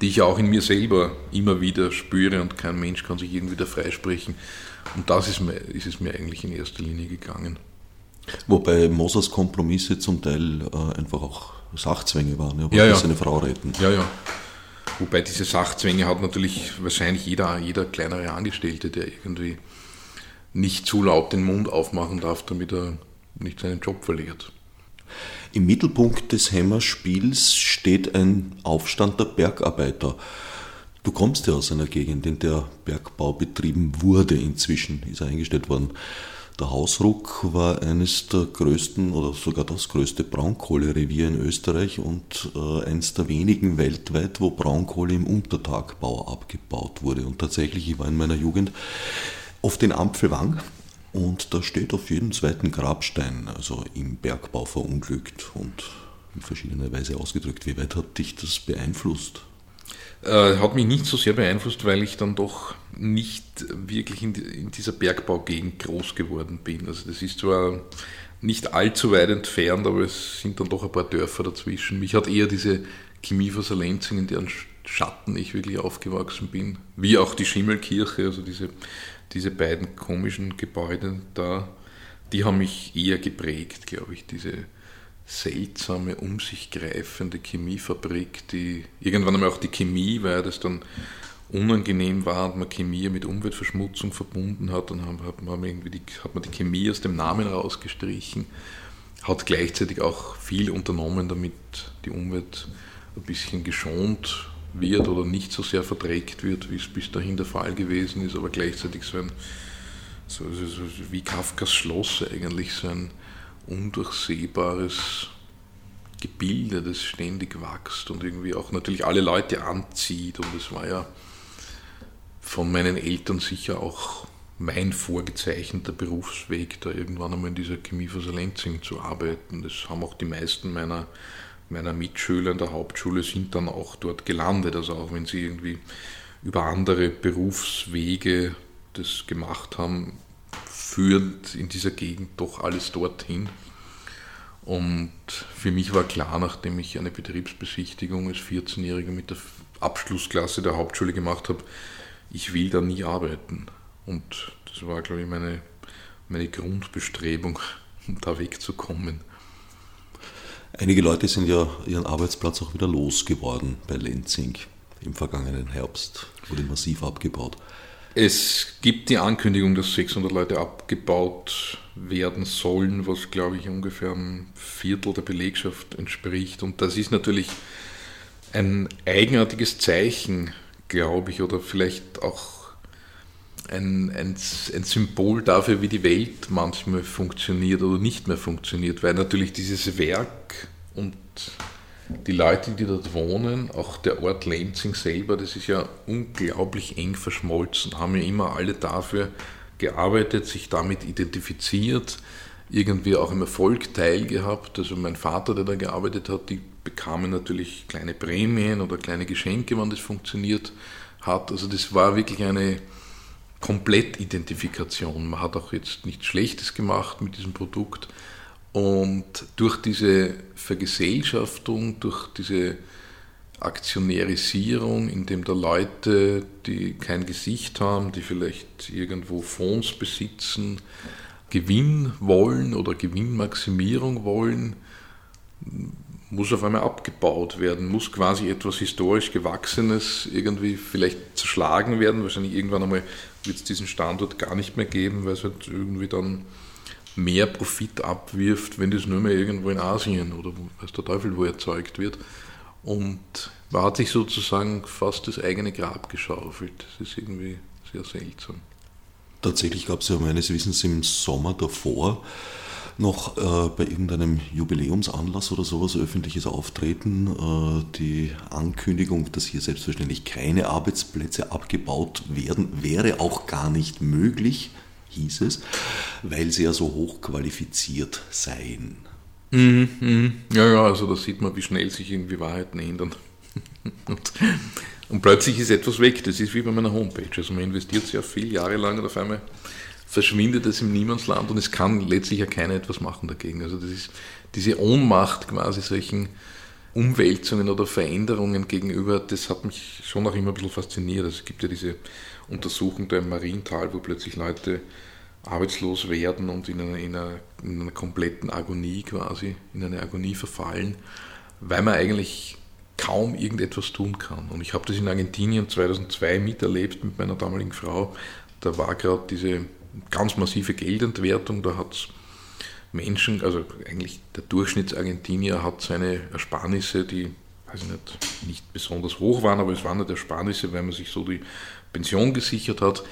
die ich auch in mir selber immer wieder spüre und kein Mensch kann sich irgendwie da freisprechen. Und das ist, mir, ist es mir eigentlich in erster Linie gegangen. Wobei Mosers Kompromisse zum Teil äh, einfach auch Sachzwänge waren, ja, ja, ja. seine Frau retten. Ja, ja. Wobei diese Sachzwänge hat natürlich wahrscheinlich jeder, jeder kleinere Angestellte, der irgendwie nicht zu laut den Mund aufmachen darf, damit er nicht seinen Job verliert. Im Mittelpunkt des Hämmerspiels steht ein Aufstand der Bergarbeiter. Du kommst ja aus einer Gegend, in der Bergbau betrieben wurde inzwischen, ist er eingestellt worden. Der Hausruck war eines der größten oder sogar das größte Braunkohlerevier in Österreich und äh, eines der wenigen weltweit, wo Braunkohle im Untertagbau abgebaut wurde. Und tatsächlich, ich war in meiner Jugend oft in Ampfelwang und da steht auf jedem zweiten Grabstein, also im Bergbau verunglückt und in verschiedener Weise ausgedrückt. Wie weit hat dich das beeinflusst? Äh, hat mich nicht so sehr beeinflusst, weil ich dann doch nicht wirklich in, dieser Bergbaugegend groß geworden bin. Also das ist zwar nicht allzu weit entfernt, aber es sind dann doch ein paar Dörfer dazwischen. Mich hat eher diese Chemieverser Lenzing, in deren Schatten ich wirklich aufgewachsen bin, wie auch die Schimmelkirche, also diese diese beiden komischen Gebäude da, die haben mich eher geprägt, glaube ich, diese seltsame, um sich greifende Chemiefabrik, die irgendwann einmal auch die Chemie, weil das dann unangenehm war und man Chemie mit Umweltverschmutzung verbunden hat, dann hat man, irgendwie die, hat man die Chemie aus dem Namen rausgestrichen, hat gleichzeitig auch viel unternommen, damit die Umwelt ein bisschen geschont wird oder nicht so sehr verdreckt wird, wie es bis dahin der Fall gewesen ist, aber gleichzeitig so ein, so, so, so wie Kafkas Schloss eigentlich, so ein undurchsehbares Gebilde, das ständig wächst und irgendwie auch natürlich alle Leute anzieht. Und es war ja von meinen Eltern sicher auch mein vorgezeichneter Berufsweg, da irgendwann einmal in dieser Chemieversa Lenzing zu arbeiten. Das haben auch die meisten meiner meiner Mitschüler in der Hauptschule sind dann auch dort gelandet. Also auch wenn sie irgendwie über andere Berufswege das gemacht haben, führt in dieser Gegend doch alles dorthin. Und für mich war klar, nachdem ich eine Betriebsbesichtigung als 14-Jähriger mit der Abschlussklasse der Hauptschule gemacht habe, ich will da nie arbeiten. Und das war, glaube ich, meine, meine Grundbestrebung, <laughs> da wegzukommen. Einige Leute sind ja ihren Arbeitsplatz auch wieder losgeworden bei Lenzing im vergangenen Herbst. Wurde massiv abgebaut. Es gibt die Ankündigung, dass 600 Leute abgebaut werden sollen, was glaube ich ungefähr ein Viertel der Belegschaft entspricht. Und das ist natürlich ein eigenartiges Zeichen, glaube ich, oder vielleicht auch ein, ein, ein, Symbol dafür, wie die Welt manchmal funktioniert oder nicht mehr funktioniert, weil natürlich dieses Werk und die Leute, die dort wohnen, auch der Ort Lenzing selber, das ist ja unglaublich eng verschmolzen, haben ja immer alle dafür gearbeitet, sich damit identifiziert, irgendwie auch im Erfolg teilgehabt. Also mein Vater, der da gearbeitet hat, die bekamen natürlich kleine Prämien oder kleine Geschenke, wenn das funktioniert hat. Also das war wirklich eine Komplettidentifikation. Man hat auch jetzt nichts Schlechtes gemacht mit diesem Produkt. Und durch diese Vergesellschaftung, durch diese Aktionärisierung, indem da Leute, die kein Gesicht haben, die vielleicht irgendwo Fonds besitzen, Gewinn wollen oder Gewinnmaximierung wollen, muss auf einmal abgebaut werden, muss quasi etwas historisch Gewachsenes irgendwie vielleicht zerschlagen werden. Wahrscheinlich irgendwann einmal wird es diesen Standort gar nicht mehr geben, weil es halt irgendwie dann mehr Profit abwirft, wenn das nur mehr irgendwo in Asien oder weiß der Teufel wo erzeugt wird. Und man hat sich sozusagen fast das eigene Grab geschaufelt. Das ist irgendwie sehr seltsam. Tatsächlich gab es ja meines Wissens im Sommer davor noch äh, bei irgendeinem Jubiläumsanlass oder sowas öffentliches Auftreten äh, die Ankündigung, dass hier selbstverständlich keine Arbeitsplätze abgebaut werden, wäre auch gar nicht möglich, hieß es, weil sie ja so hochqualifiziert seien. Mhm, mh. Ja, ja, also da sieht man, wie schnell sich irgendwie Wahrheiten ändern. <laughs> und, und, plötzlich ist etwas weg. Das ist wie bei meiner Homepage. Also man investiert sehr viel, jahrelang und auf einmal verschwindet es im Niemandsland und es kann letztlich ja keiner etwas machen dagegen. Also das ist diese Ohnmacht quasi solchen Umwälzungen oder Veränderungen gegenüber, das hat mich schon auch immer ein bisschen fasziniert. Also es gibt ja diese Untersuchung da im Mariental, wo plötzlich Leute arbeitslos werden und in einer, in, einer, in einer kompletten Agonie quasi, in eine Agonie verfallen, weil man eigentlich kaum irgendetwas tun kann. Und ich habe das in Argentinien 2002 miterlebt mit meiner damaligen Frau. Da war gerade diese ganz massive Geldentwertung, da hat es Menschen, also eigentlich der Durchschnittsargentinier hat seine Ersparnisse, die weiß ich nicht, nicht besonders hoch waren, aber es waren nicht Ersparnisse, weil man sich so die Pension gesichert hat,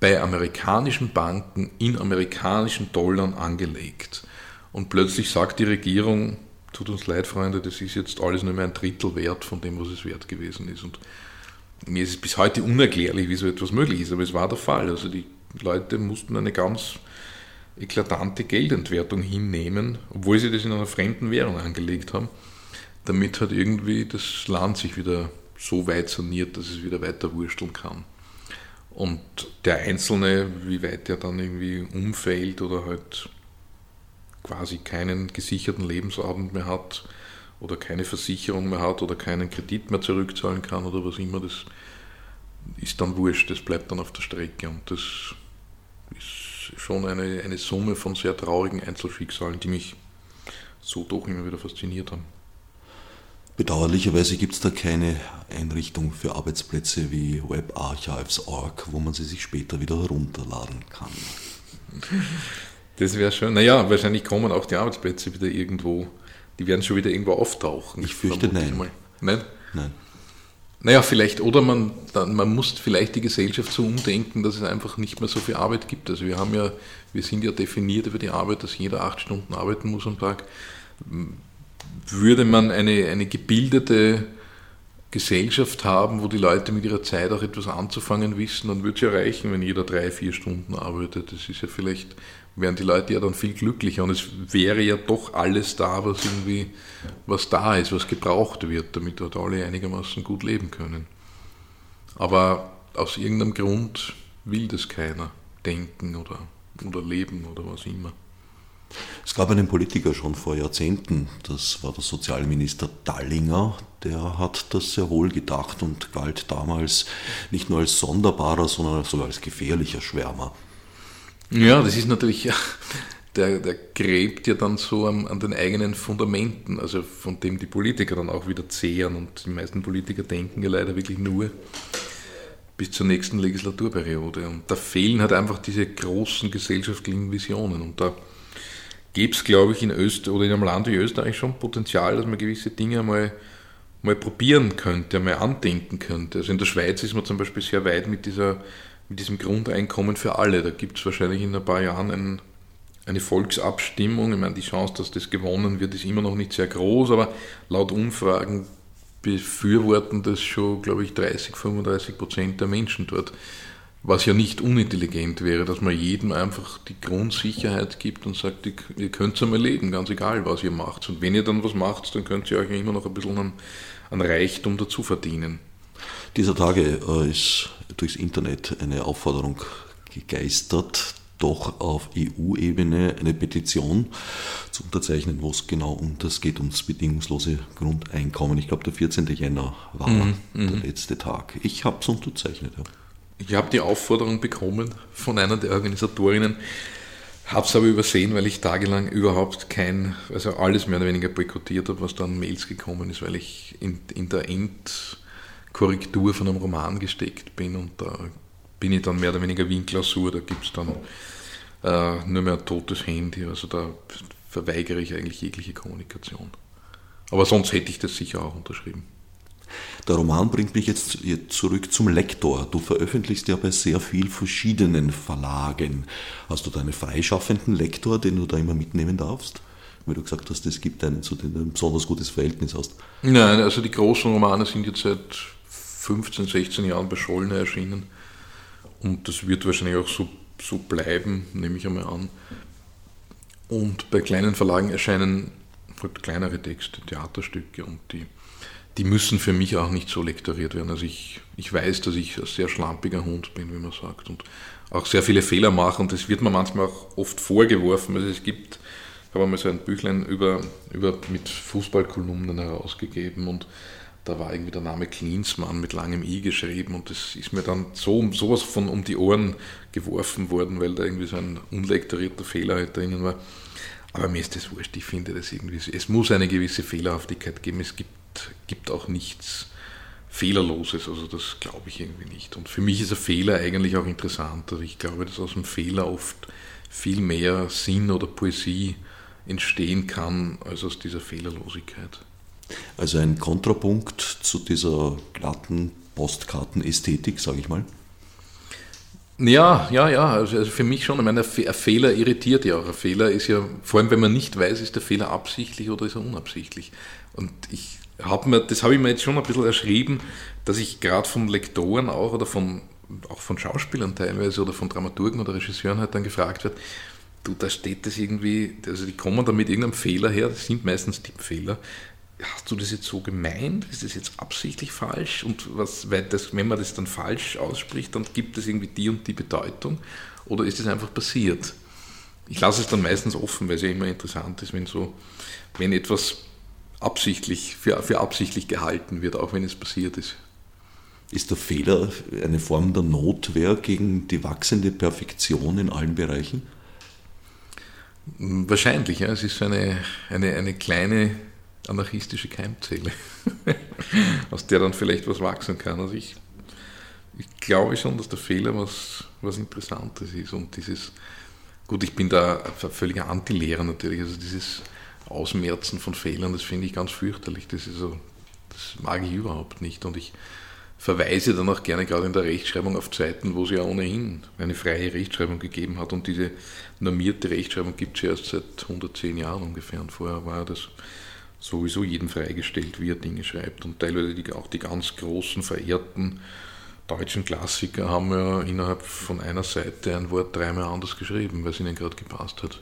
bei amerikanischen Banken in amerikanischen Dollar angelegt. Und plötzlich sagt die Regierung, tut uns leid, Freunde, das ist jetzt alles nur mehr ein Drittel wert von dem, was es wert gewesen ist. Und mir ist es bis heute unerklärlich, wie so etwas möglich ist, aber es war der Fall. Also die Leute mussten eine ganz eklatante Geldentwertung hinnehmen, obwohl sie das in einer fremden Währung angelegt haben, damit halt irgendwie das Land sich wieder so weit saniert, dass es wieder weiter wursteln kann. Und der Einzelne, wie weit er dann irgendwie umfällt oder halt quasi keinen gesicherten Lebensabend mehr hat oder keine Versicherung mehr hat oder keinen Kredit mehr zurückzahlen kann oder was immer, das ist dann wurscht, das bleibt dann auf der Strecke und das ist schon eine, eine Summe von sehr traurigen Einzelschicksalen, die mich so doch immer wieder fasziniert haben. Bedauerlicherweise gibt es da keine Einrichtung für Arbeitsplätze wie WebArchives.org, wo man sie sich später wieder herunterladen kann. Das wäre schön. Naja, wahrscheinlich kommen auch die Arbeitsplätze wieder irgendwo, die werden schon wieder irgendwo auftauchen. Ich fürchte nein. Nein? Nein. Naja, vielleicht, oder man, dann, man muss vielleicht die Gesellschaft so umdenken, dass es einfach nicht mehr so viel Arbeit gibt. Also wir haben ja, wir sind ja definiert über die Arbeit, dass jeder acht Stunden arbeiten muss am Tag würde man eine, eine gebildete Gesellschaft haben, wo die Leute mit ihrer Zeit auch etwas anzufangen wissen, dann würde es ja reichen, wenn jeder drei, vier Stunden arbeitet. Das ist ja vielleicht, wären die Leute ja dann viel glücklicher und es wäre ja doch alles da, was irgendwie, was da ist, was gebraucht wird, damit dort alle einigermaßen gut leben können. Aber aus irgendeinem Grund will das keiner denken oder, oder leben oder was immer. Es gab einen Politiker schon vor Jahrzehnten, das war der Sozialminister Dallinger, der hat das sehr wohl gedacht und galt damals nicht nur als sonderbarer, sondern sogar als gefährlicher Schwärmer. Ja, das ist natürlich, der, der gräbt ja dann so an, an, den eigenen Fundamenten, also von dem die Politiker dann auch wieder zehren. Und die meisten Politiker denken ja leider wirklich nur bis zur nächsten Legislaturperiode. Und da fehlen halt einfach diese großen gesellschaftlichen Visionen. Und da gäbe es, glaube ich, in Österreich oder in einem Land wie Österreich schon Potenzial, dass man gewisse Dinge mal, mal probieren könnte, mal andenken könnte. Also in der Schweiz ist man zum Beispiel sehr weit mit dieser mit diesem Grundeinkommen für alle. Da gibt es wahrscheinlich in ein paar Jahren ein, eine Volksabstimmung. Ich meine, die Chance, dass das gewonnen wird, ist immer noch nicht sehr groß, aber laut Umfragen befürworten das schon, glaube ich, 30, 35 Prozent der Menschen dort. Was ja nicht unintelligent wäre, dass man jedem einfach die Grundsicherheit gibt und sagt, ihr könnt einmal leben, ganz egal, was ihr macht. Und wenn ihr dann was macht, dann könnt ihr euch immer noch ein bisschen an, an Reichtum dazu verdienen. Dieser Tage äh, ist durchs Internet eine Aufforderung gegeistert, doch auf EU-Ebene eine Petition zu unterzeichnen, wo es genau um das geht, ums bedingungslose Grundeinkommen. Ich glaube, der 14. Jänner war mhm, der mhm. letzte Tag. Ich habe es unterzeichnet. Ja. Ich habe die Aufforderung bekommen von einer der Organisatorinnen, habe es aber übersehen, weil ich tagelang überhaupt kein, also alles mehr oder weniger boykottiert habe, was dann Mails gekommen ist, weil ich in, in der Endkorrektur von einem Roman gesteckt bin und da bin ich dann mehr oder weniger wie in Klausur, da gibt es dann äh, nur mehr ein totes Handy, also da verweigere ich eigentlich jegliche Kommunikation. Aber sonst hätte ich das sicher auch unterschrieben. Der Roman bringt mich jetzt zurück zum Lektor. Du veröffentlichst ja bei sehr vielen verschiedenen Verlagen. Hast du da einen freischaffenden Lektor, den du da immer mitnehmen darfst? Weil du gesagt hast, es gibt einen, zu dem du ein besonders gutes Verhältnis hast. Nein, also die großen Romane sind jetzt seit 15, 16 Jahren bei Schollner erschienen. Und das wird wahrscheinlich auch so, so bleiben, nehme ich einmal an. Und bei kleinen Verlagen erscheinen halt kleinere Texte, Theaterstücke und die, die müssen für mich auch nicht so lektoriert werden. Also ich, ich weiß, dass ich ein sehr schlampiger Hund bin, wie man sagt, und auch sehr viele Fehler mache und das wird mir manchmal auch oft vorgeworfen. Also es gibt, ich habe einmal so ein Büchlein über, über mit Fußballkolumnen herausgegeben und da war irgendwie der Name Klinsmann mit langem I geschrieben und das ist mir dann so sowas von um die Ohren geworfen worden, weil da irgendwie so ein unlektorierter Fehler halt drinnen war. Aber mir ist das wurscht, ich finde das irgendwie, es muss eine gewisse Fehlerhaftigkeit geben, es gibt, gibt auch nichts Fehlerloses, also das glaube ich irgendwie nicht. Und für mich ist ein Fehler eigentlich auch interessant, also ich glaube, dass aus dem Fehler oft viel mehr Sinn oder Poesie entstehen kann, als aus dieser Fehlerlosigkeit. Also ein Kontrapunkt zu dieser glatten Postkartenästhetik, sage ich mal. Ja, ja, ja, also, also für mich schon. Ich meine, ein Fehler irritiert ja auch. Ein Fehler ist ja, vor allem wenn man nicht weiß, ist der Fehler absichtlich oder ist er unabsichtlich. Und ich habe mir, das habe ich mir jetzt schon ein bisschen erschrieben, dass ich gerade von Lektoren auch oder von, auch von Schauspielern teilweise oder von Dramaturgen oder Regisseuren halt dann gefragt wird, du, da steht das irgendwie, also die kommen da mit irgendeinem Fehler her, das sind meistens Tippfehler, hast du das jetzt so gemeint? Ist das jetzt absichtlich falsch? Und was, weil das, wenn man das dann falsch ausspricht, dann gibt es irgendwie die und die Bedeutung? Oder ist es einfach passiert? Ich lasse es dann meistens offen, weil es ja immer interessant ist, wenn so, wenn etwas absichtlich, für, für absichtlich gehalten wird, auch wenn es passiert ist. Ist der Fehler eine Form der Notwehr gegen die wachsende Perfektion in allen Bereichen? Wahrscheinlich, ja. Es ist eine, eine, eine kleine anarchistische Keimzelle, <laughs> aus der dann vielleicht was wachsen kann. Also ich, ich glaube schon, dass der Fehler was, was Interessantes ist und dieses, gut, ich bin da völliger Antilehrer natürlich, also dieses Ausmerzen von Fehlern, das finde ich ganz fürchterlich, das ist so, das mag ich überhaupt nicht und ich verweise dann auch gerne gerade in der Rechtschreibung auf Zeiten, wo es ja ohnehin eine freie Rechtschreibung gegeben hat und diese normierte Rechtschreibung gibt es ja erst seit 110 Jahren ungefähr und vorher war das sowieso jedem freigestellt, wie er Dinge schreibt. Und teilweise die, auch die ganz großen, verehrten deutschen Klassiker haben ja innerhalb von einer Seite ein Wort dreimal anders geschrieben, weil es ihnen gerade gepasst hat.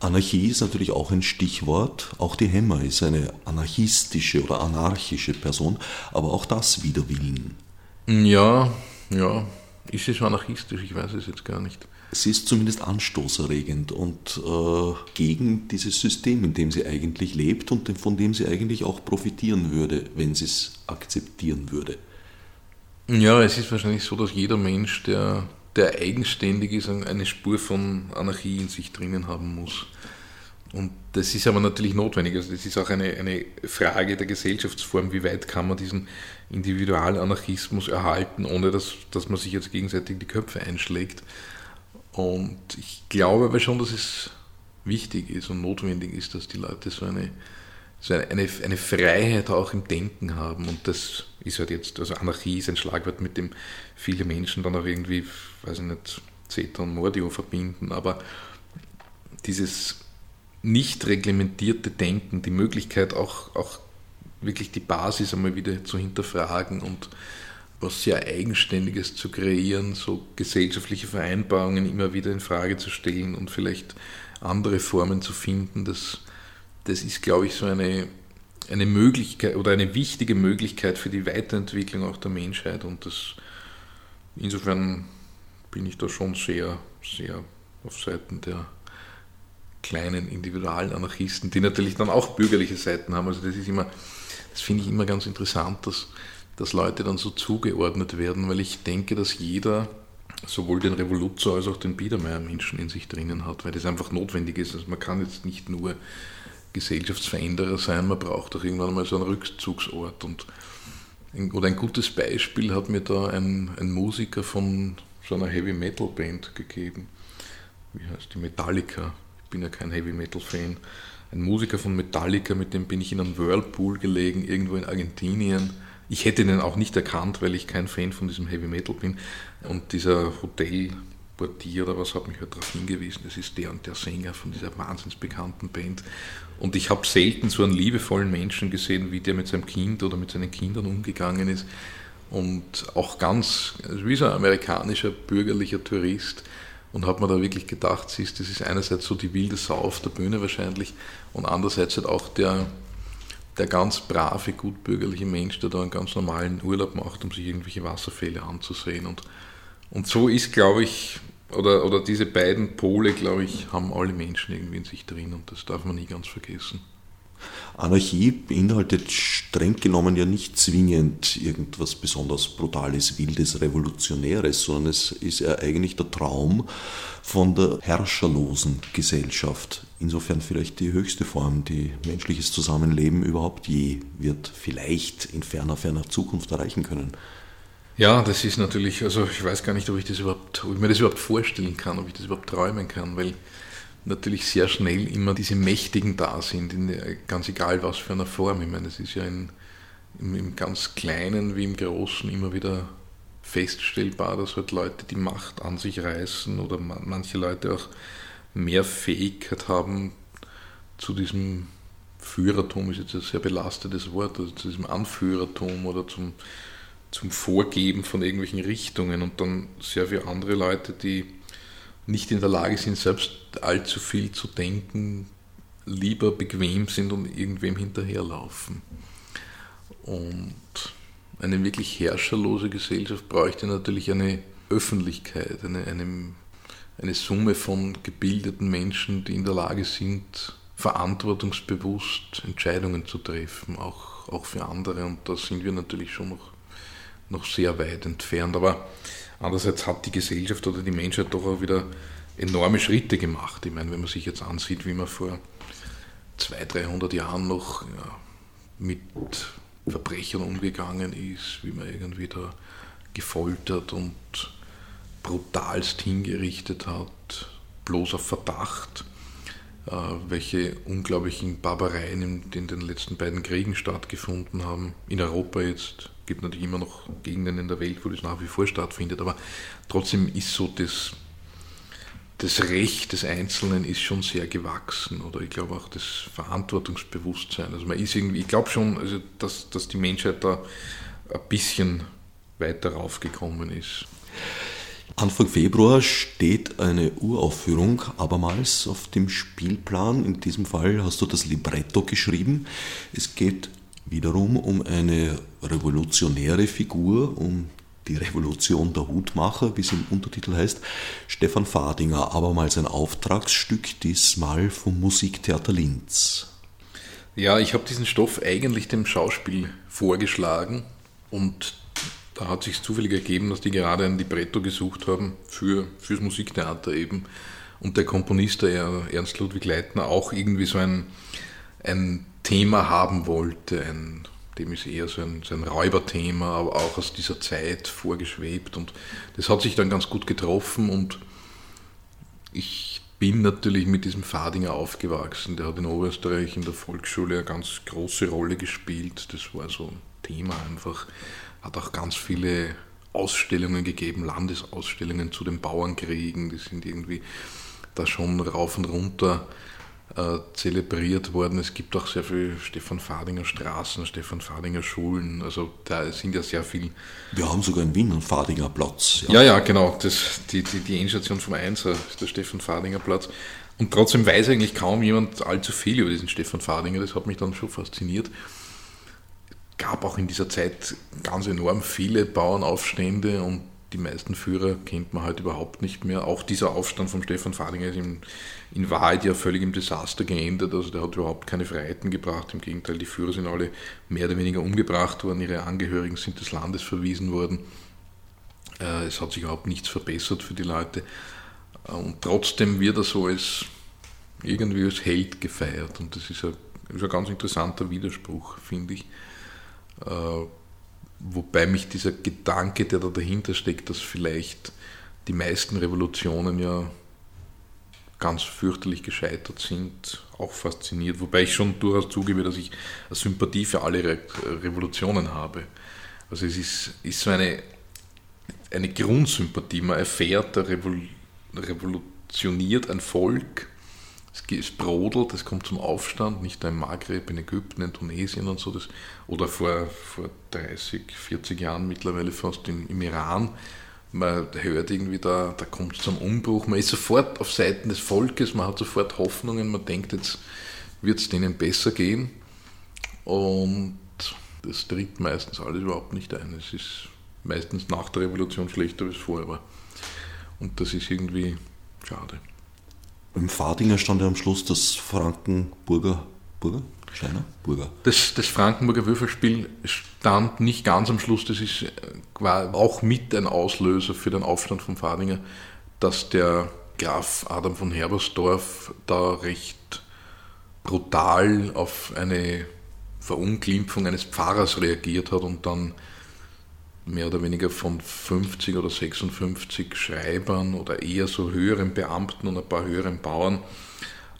Anarchie ist natürlich auch ein Stichwort. Auch die Hemmer ist eine anarchistische oder anarchische Person, aber auch das wider Willen. Ja, ja. Ist so anarchistisch? Ich weiß es jetzt gar nicht sie ist zumindest anstoßerregend und äh, gegen dieses System, in dem sie eigentlich lebt und von dem sie eigentlich auch profitieren würde, wenn sie es akzeptieren würde. Ja, es ist wahrscheinlich so, dass jeder Mensch, der, der eigenständig ist, eine Spur von Anarchie in sich drinnen haben muss. Und das ist aber natürlich notwendig. Also das ist auch eine, eine Frage der Gesellschaftsform, wie weit kann man diesen Individualanarchismus erhalten, ohne dass, dass man sich jetzt gegenseitig die Köpfe einschlägt. Und ich glaube aber schon, dass es wichtig ist und notwendig ist, dass die Leute so eine so eine, eine Freiheit auch im Denken haben. Und das ist halt jetzt, also Anarchie ist ein Schlagwort, mit dem viele Menschen dann auch irgendwie, weiß ich nicht, Zeta und Mordio verbinden, aber dieses nicht reglementierte Denken, die Möglichkeit auch, auch wirklich die Basis einmal wieder zu hinterfragen und was sehr Eigenständiges zu kreieren, so gesellschaftliche Vereinbarungen immer wieder in Frage zu stellen und vielleicht andere Formen zu finden, das, das ist, glaube ich, so eine, eine Möglichkeit oder eine wichtige Möglichkeit für die Weiterentwicklung auch der Menschheit und das insofern bin ich da schon sehr, sehr auf Seiten der kleinen individualen Anarchisten, die natürlich dann auch bürgerliche Seiten haben. Also das ist immer, das finde ich immer ganz interessant, dass, dass Leute dann so zugeordnet werden, weil ich denke, dass jeder sowohl den Revoluzer als auch den Biedermeier-Menschen in sich drinnen hat, weil das einfach notwendig ist. Also man kann jetzt nicht nur Gesellschaftsveränderer sein, man braucht auch irgendwann mal so einen Rückzugsort. Und, oder ein gutes Beispiel hat mir da ein, ein Musiker von so einer Heavy Metal Band gegeben. Wie heißt die? Metallica. Ich bin ja kein Heavy Metal Fan. Ein Musiker von Metallica, mit dem bin ich in einem Whirlpool gelegen, irgendwo in Argentinien. Ich hätte ihn auch nicht erkannt, weil ich kein Fan von diesem Heavy Metal bin. Und dieser Hotelportier oder was hat mich halt darauf hingewiesen, das ist der und der Sänger von dieser wahnsinns bekannten Band. Und ich habe selten so einen liebevollen Menschen gesehen, wie der mit seinem Kind oder mit seinen Kindern umgegangen ist. Und auch ganz, also wie so ein amerikanischer bürgerlicher Tourist. Und habe mir da wirklich gedacht, siehst, das ist einerseits so die wilde Sau auf der Bühne wahrscheinlich und andererseits halt auch der, der ganz brave, gutbürgerliche Mensch, der da einen ganz normalen Urlaub macht, um sich irgendwelche Wasserfälle anzusehen. Und, und so ist, glaube ich, oder, oder diese beiden Pole, glaube ich, haben alle Menschen irgendwie in sich drin und das darf man nie ganz vergessen. Anarchie beinhaltet streng genommen ja nicht zwingend irgendwas besonders Brutales, Wildes, Revolutionäres, sondern es ist ja eigentlich der Traum von der herrscherlosen Gesellschaft. Insofern vielleicht die höchste Form, die menschliches Zusammenleben überhaupt je wird vielleicht in ferner, ferner Zukunft erreichen können. Ja, das ist natürlich, also ich weiß gar nicht, ob ich das überhaupt, ob ich mir das überhaupt vorstellen kann, ob ich das überhaupt träumen kann, weil natürlich sehr schnell immer diese Mächtigen da sind, der, ganz egal was für einer Form. Ich meine, es ist ja in, im, im, ganz Kleinen wie im Großen immer wieder feststellbar, dass halt Leute die Macht an sich reißen oder man, manche Leute auch mehr Fähigkeit haben zu diesem Führertum, ist jetzt ein sehr belastetes Wort, also zu diesem Anführertum oder zum, zum Vorgeben von irgendwelchen Richtungen und dann sehr viele andere Leute, die nicht in der Lage sind, selbst allzu viel zu denken, lieber bequem sind und irgendwem hinterherlaufen. Und eine wirklich herrscherlose Gesellschaft bräuchte natürlich eine Öffentlichkeit, eine, eine, eine Summe von gebildeten Menschen, die in der Lage sind, verantwortungsbewusst Entscheidungen zu treffen, auch, auch für andere. Und da sind wir natürlich schon noch, noch sehr weit entfernt. Aber Andererseits hat die Gesellschaft oder die Menschheit doch auch wieder enorme Schritte gemacht. Ich meine, wenn man sich jetzt ansieht, wie man vor 200, 300 Jahren noch ja, mit Verbrechern umgegangen ist, wie man irgendwie da gefoltert und brutalst hingerichtet hat, bloß auf Verdacht, welche unglaublichen Barbareien in, in den letzten beiden Kriegen stattgefunden haben. In Europa jetzt gibt natürlich immer noch Gegenden in der Welt, wo das nach wie vor stattfindet, aber trotzdem ist so das, das Recht des Einzelnen ist schon sehr gewachsen oder ich glaube auch das Verantwortungsbewusstsein. Also man ist irgendwie, ich glaube schon, also dass, dass die Menschheit da ein bisschen weiter raufgekommen ist. Anfang Februar steht eine Uraufführung abermals auf dem Spielplan. In diesem Fall hast du das Libretto geschrieben. Es geht wiederum um eine revolutionäre Figur, um die Revolution der Hutmacher, wie es im Untertitel heißt, Stefan Fadinger, abermals ein Auftragsstück, diesmal vom Musiktheater Linz. Ja, ich habe diesen Stoff eigentlich dem Schauspiel vorgeschlagen und da hat sich zufällig ergeben, dass die gerade ein Libretto gesucht haben für, fürs Musiktheater eben und der Komponist, der Ernst Ludwig Leitner, auch irgendwie so ein, ein Thema haben wollte. Ein, dem ist eher so ein, so ein Räuberthema, aber auch aus dieser Zeit vorgeschwebt. Und das hat sich dann ganz gut getroffen und ich bin natürlich mit diesem Fadinger aufgewachsen. Der hat in Oberösterreich in der Volksschule eine ganz große Rolle gespielt. Das war so ein Thema einfach. Hat auch ganz viele Ausstellungen gegeben, Landesausstellungen zu den Bauernkriegen. Die sind irgendwie da schon rauf und runter äh, zelebriert worden. Es gibt auch sehr viele Stefan Fadinger Straßen, Stefan Fadinger Schulen. Also da sind ja sehr viel. Wir haben sogar in Wien einen Fadinger Platz. Ja, ja, ja genau. Das, die, die, die Endstation vom Einser ist der Stefan Fadinger Platz. Und trotzdem weiß eigentlich kaum jemand allzu viel über diesen Stefan Fadinger. Das hat mich dann schon fasziniert. Gab auch in dieser Zeit ganz enorm viele Bauernaufstände und die meisten Führer kennt man halt überhaupt nicht mehr. Auch dieser Aufstand von Stefan Fadinger ist in, in Wahrheit ja völlig im Desaster geendet. Also der hat überhaupt keine Freiheiten gebracht. Im Gegenteil, die Führer sind alle mehr oder weniger umgebracht worden. Ihre Angehörigen sind des Landes verwiesen worden. Äh, es hat sich überhaupt nichts verbessert für die Leute. Äh, und trotzdem wird er so als irgendwie als Held gefeiert. Und das ist ein, ist ein ganz interessanter Widerspruch, finde ich Wobei mich dieser Gedanke, der da dahinter steckt, dass vielleicht die meisten Revolutionen ja ganz fürchterlich gescheitert sind, auch fasziniert. Wobei ich schon durchaus zugebe, dass ich eine Sympathie für alle Re Revolutionen habe. Also es ist, ist so eine, eine Grundsympathie. Man erfährt, da revol revolutioniert ein Volk es brodelt, es kommt zum Aufstand, nicht nur im Maghreb, in Ägypten, in Tunesien und so, das, oder vor, vor 30, 40 Jahren mittlerweile fast in, im Iran. Man hört irgendwie, da, da kommt es zum Umbruch, man ist sofort auf Seiten des Volkes, man hat sofort Hoffnungen, man denkt, jetzt wird es denen besser gehen. Und das tritt meistens alles überhaupt nicht ein. Es ist meistens nach der Revolution schlechter als vorher. Und das ist irgendwie schade. Beim Fadinger stand ja am Schluss das Frankenburger Burger? Steiner? Burger. Das, das Frankenburger Würfelspiel stand nicht ganz am Schluss, das ist, war auch mit ein Auslöser für den Aufstand von Fadinger, dass der Graf Adam von Herbersdorf da recht brutal auf eine Verunglimpfung eines Pfarrers reagiert hat und dann mehr oder weniger von 50 oder 56 Schreibern oder eher so höheren Beamten und ein paar höheren Bauern,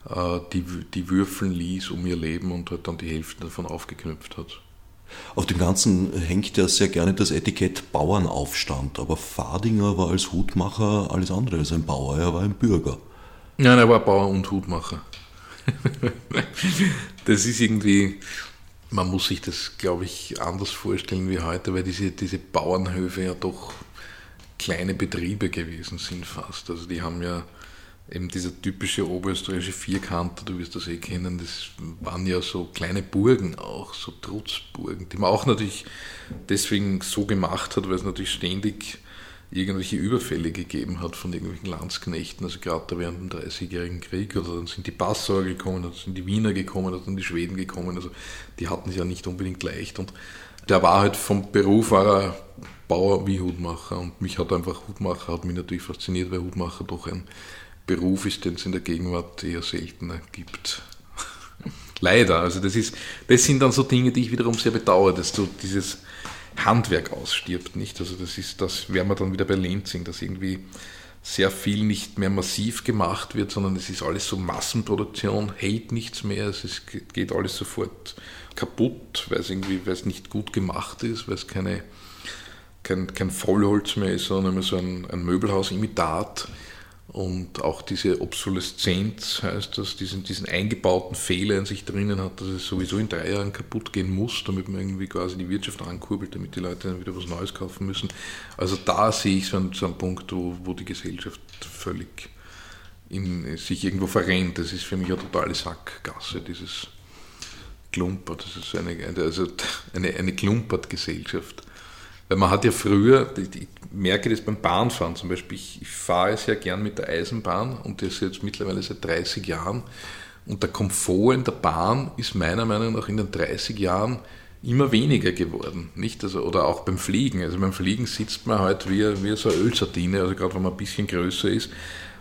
äh, die, die würfeln ließ um ihr Leben und hat dann die Hälfte davon aufgeknüpft hat. Auf dem Ganzen hängt ja sehr gerne das Etikett Bauernaufstand, aber Fadinger war als Hutmacher alles andere als ein Bauer, er war ein Bürger. Nein, er war Bauer und Hutmacher. <laughs> das ist irgendwie, man muss sich das, glaube ich, anders vorstellen wie heute, weil diese, diese Bauernhöfe ja doch kleine Betriebe gewesen sind fast. Also die haben ja eben dieser typische oberösterreichische Vierkanter, du wirst das eh kennen, das waren ja so kleine Burgen auch, so Trutzburgen, die man auch natürlich deswegen so gemacht hat, weil es natürlich ständig irgendwelche Überfälle gegeben hat von irgendwelchen Landsknechten, also gerade während dem Dreißigjährigen Krieg, oder dann sind die Passauer gekommen, dann sind die Wiener gekommen, dann sind die Schweden gekommen, also die hatten es ja nicht unbedingt leicht. Und der war halt vom Beruf war er Bauer wie Hutmacher. Und mich hat einfach Hutmacher, hat mich natürlich fasziniert, weil Hutmacher doch ein Beruf ist, den es in der Gegenwart eher seltener gibt. <laughs> Leider, also das ist, das sind dann so Dinge, die ich wiederum sehr bedauere, dass du dieses Handwerk ausstirbt, nicht? Also das ist, das wären wir dann wieder bei Lenzing, dass irgendwie sehr viel nicht mehr massiv gemacht wird, sondern es ist alles so Massenproduktion, hält nichts mehr, es ist, geht alles sofort kaputt, weil es irgendwie, weil es nicht gut gemacht ist, weil es keine, kein, kein Vollholz mehr ist, sondern immer so ein, ein Möbelhaus-Imitat und auch diese Obsoleszenz heißt das, diesen, diesen eingebauten Fehler in sich drinnen hat, dass es sowieso in drei Jahren kaputt gehen muss, damit man irgendwie quasi die Wirtschaft ankurbelt, damit die Leute dann wieder was Neues kaufen müssen. Also da sehe ich so einen, so einen Punkt, wo, wo die Gesellschaft völlig in, sich irgendwo verrennt. Das ist für mich eine totale Sackgasse, dieses Klumpert. Das ist eine, also <laughs> eine, eine Klumpert-Gesellschaft. Weil man hat ja früher, ich merke das beim Bahnfahren zum Beispiel, ich, ich fahre sehr gern mit der Eisenbahn und das jetzt mittlerweile seit 30 Jahren. Und der Komfort in der Bahn ist meiner Meinung nach in den 30 Jahren immer weniger geworden. Nicht? Also, oder auch beim Fliegen. Also beim Fliegen sitzt man halt wie, wie so eine Ölsardine, also gerade wenn man ein bisschen größer ist.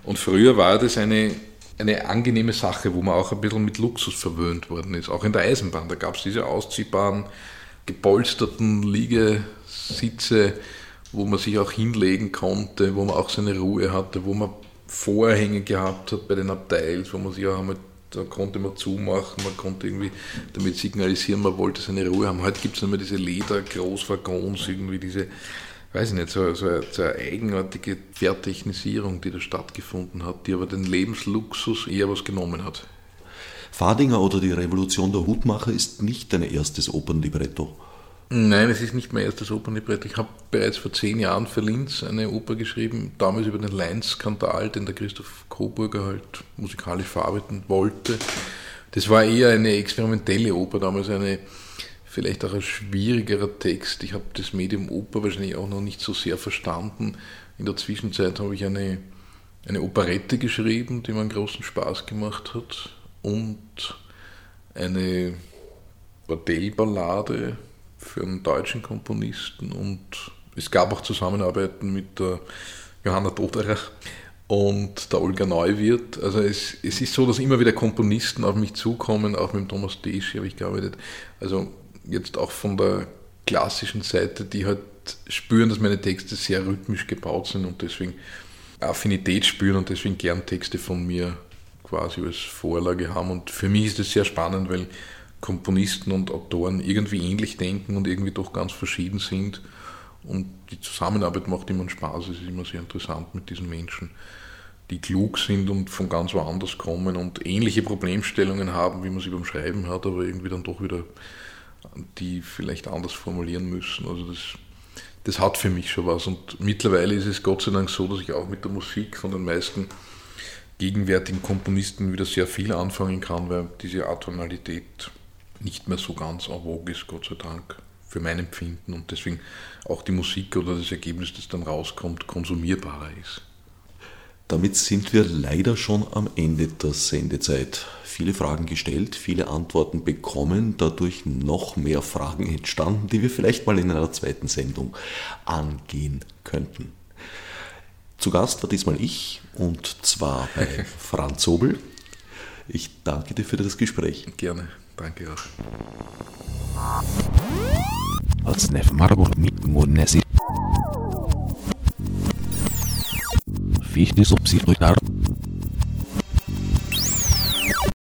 Und früher war das eine, eine angenehme Sache, wo man auch ein bisschen mit Luxus verwöhnt worden ist. Auch in der Eisenbahn, da gab es diese ausziehbaren, gepolsterten Liege, Sitze, wo man sich auch hinlegen konnte, wo man auch seine Ruhe hatte, wo man Vorhänge gehabt hat bei den Abteils, wo man sich auch einmal, da konnte man zumachen, man konnte irgendwie damit signalisieren, man wollte seine Ruhe haben. Heute gibt es immer diese Leder-Großwaggons, irgendwie diese, weiß ich nicht, so, so, so eine eigenartige Vertechnisierung, die da stattgefunden hat, die aber den Lebensluxus eher was genommen hat. Fadinger oder die Revolution der Hutmacher ist nicht dein erstes Opernlibretto. Nein, es ist nicht mein erstes Opernlibretto. Ich habe bereits vor zehn Jahren für Linz eine Oper geschrieben, damals über den Leins-Skandal, den der Christoph Coburger halt musikalisch verarbeiten wollte. Das war eher eine experimentelle Oper, damals eine vielleicht auch ein schwierigerer Text. Ich habe das Medium Oper wahrscheinlich auch noch nicht so sehr verstanden. In der Zwischenzeit habe ich eine, eine Operette geschrieben, die mir einen großen Spaß gemacht hat und eine Bordellballade für einen deutschen Komponisten und es gab auch Zusammenarbeiten mit der Johanna Doderer und der Olga Neuwirth. Also es, es ist so, dass immer wieder Komponisten auf mich zukommen, auch mit dem Thomas Deschi habe ich gearbeitet. Also jetzt auch von der klassischen Seite, die halt spüren, dass meine Texte sehr rhythmisch gebaut sind und deswegen Affinität spüren und deswegen gern Texte von mir quasi als Vorlage haben. Und für mich ist es sehr spannend, weil Komponisten und Autoren irgendwie ähnlich denken und irgendwie doch ganz verschieden sind. Und die Zusammenarbeit macht immer Spaß. Es ist immer sehr interessant mit diesen Menschen, die klug sind und von ganz woanders kommen und ähnliche Problemstellungen haben, wie man sie beim Schreiben hat, aber irgendwie dann doch wieder die vielleicht anders formulieren müssen. Also das, das hat für mich schon was. Und mittlerweile ist es Gott sei Dank so, dass ich auch mit der Musik von den meisten gegenwärtigen Komponisten wieder sehr viel anfangen kann, weil diese Atonalität nicht mehr so ganz en vogue ist, Gott sei Dank, für mein Empfinden und deswegen auch die Musik oder das Ergebnis, das dann rauskommt, konsumierbarer ist. Damit sind wir leider schon am Ende der Sendezeit. Viele Fragen gestellt, viele Antworten bekommen, dadurch noch mehr Fragen entstanden, die wir vielleicht mal in einer zweiten Sendung angehen könnten. Zu Gast war diesmal ich und zwar bei <laughs> Franz Sobel. Ich danke dir für das Gespräch. Gerne. Danke auch. Als nef marbol mit monesi. Fichtes obsidloidar.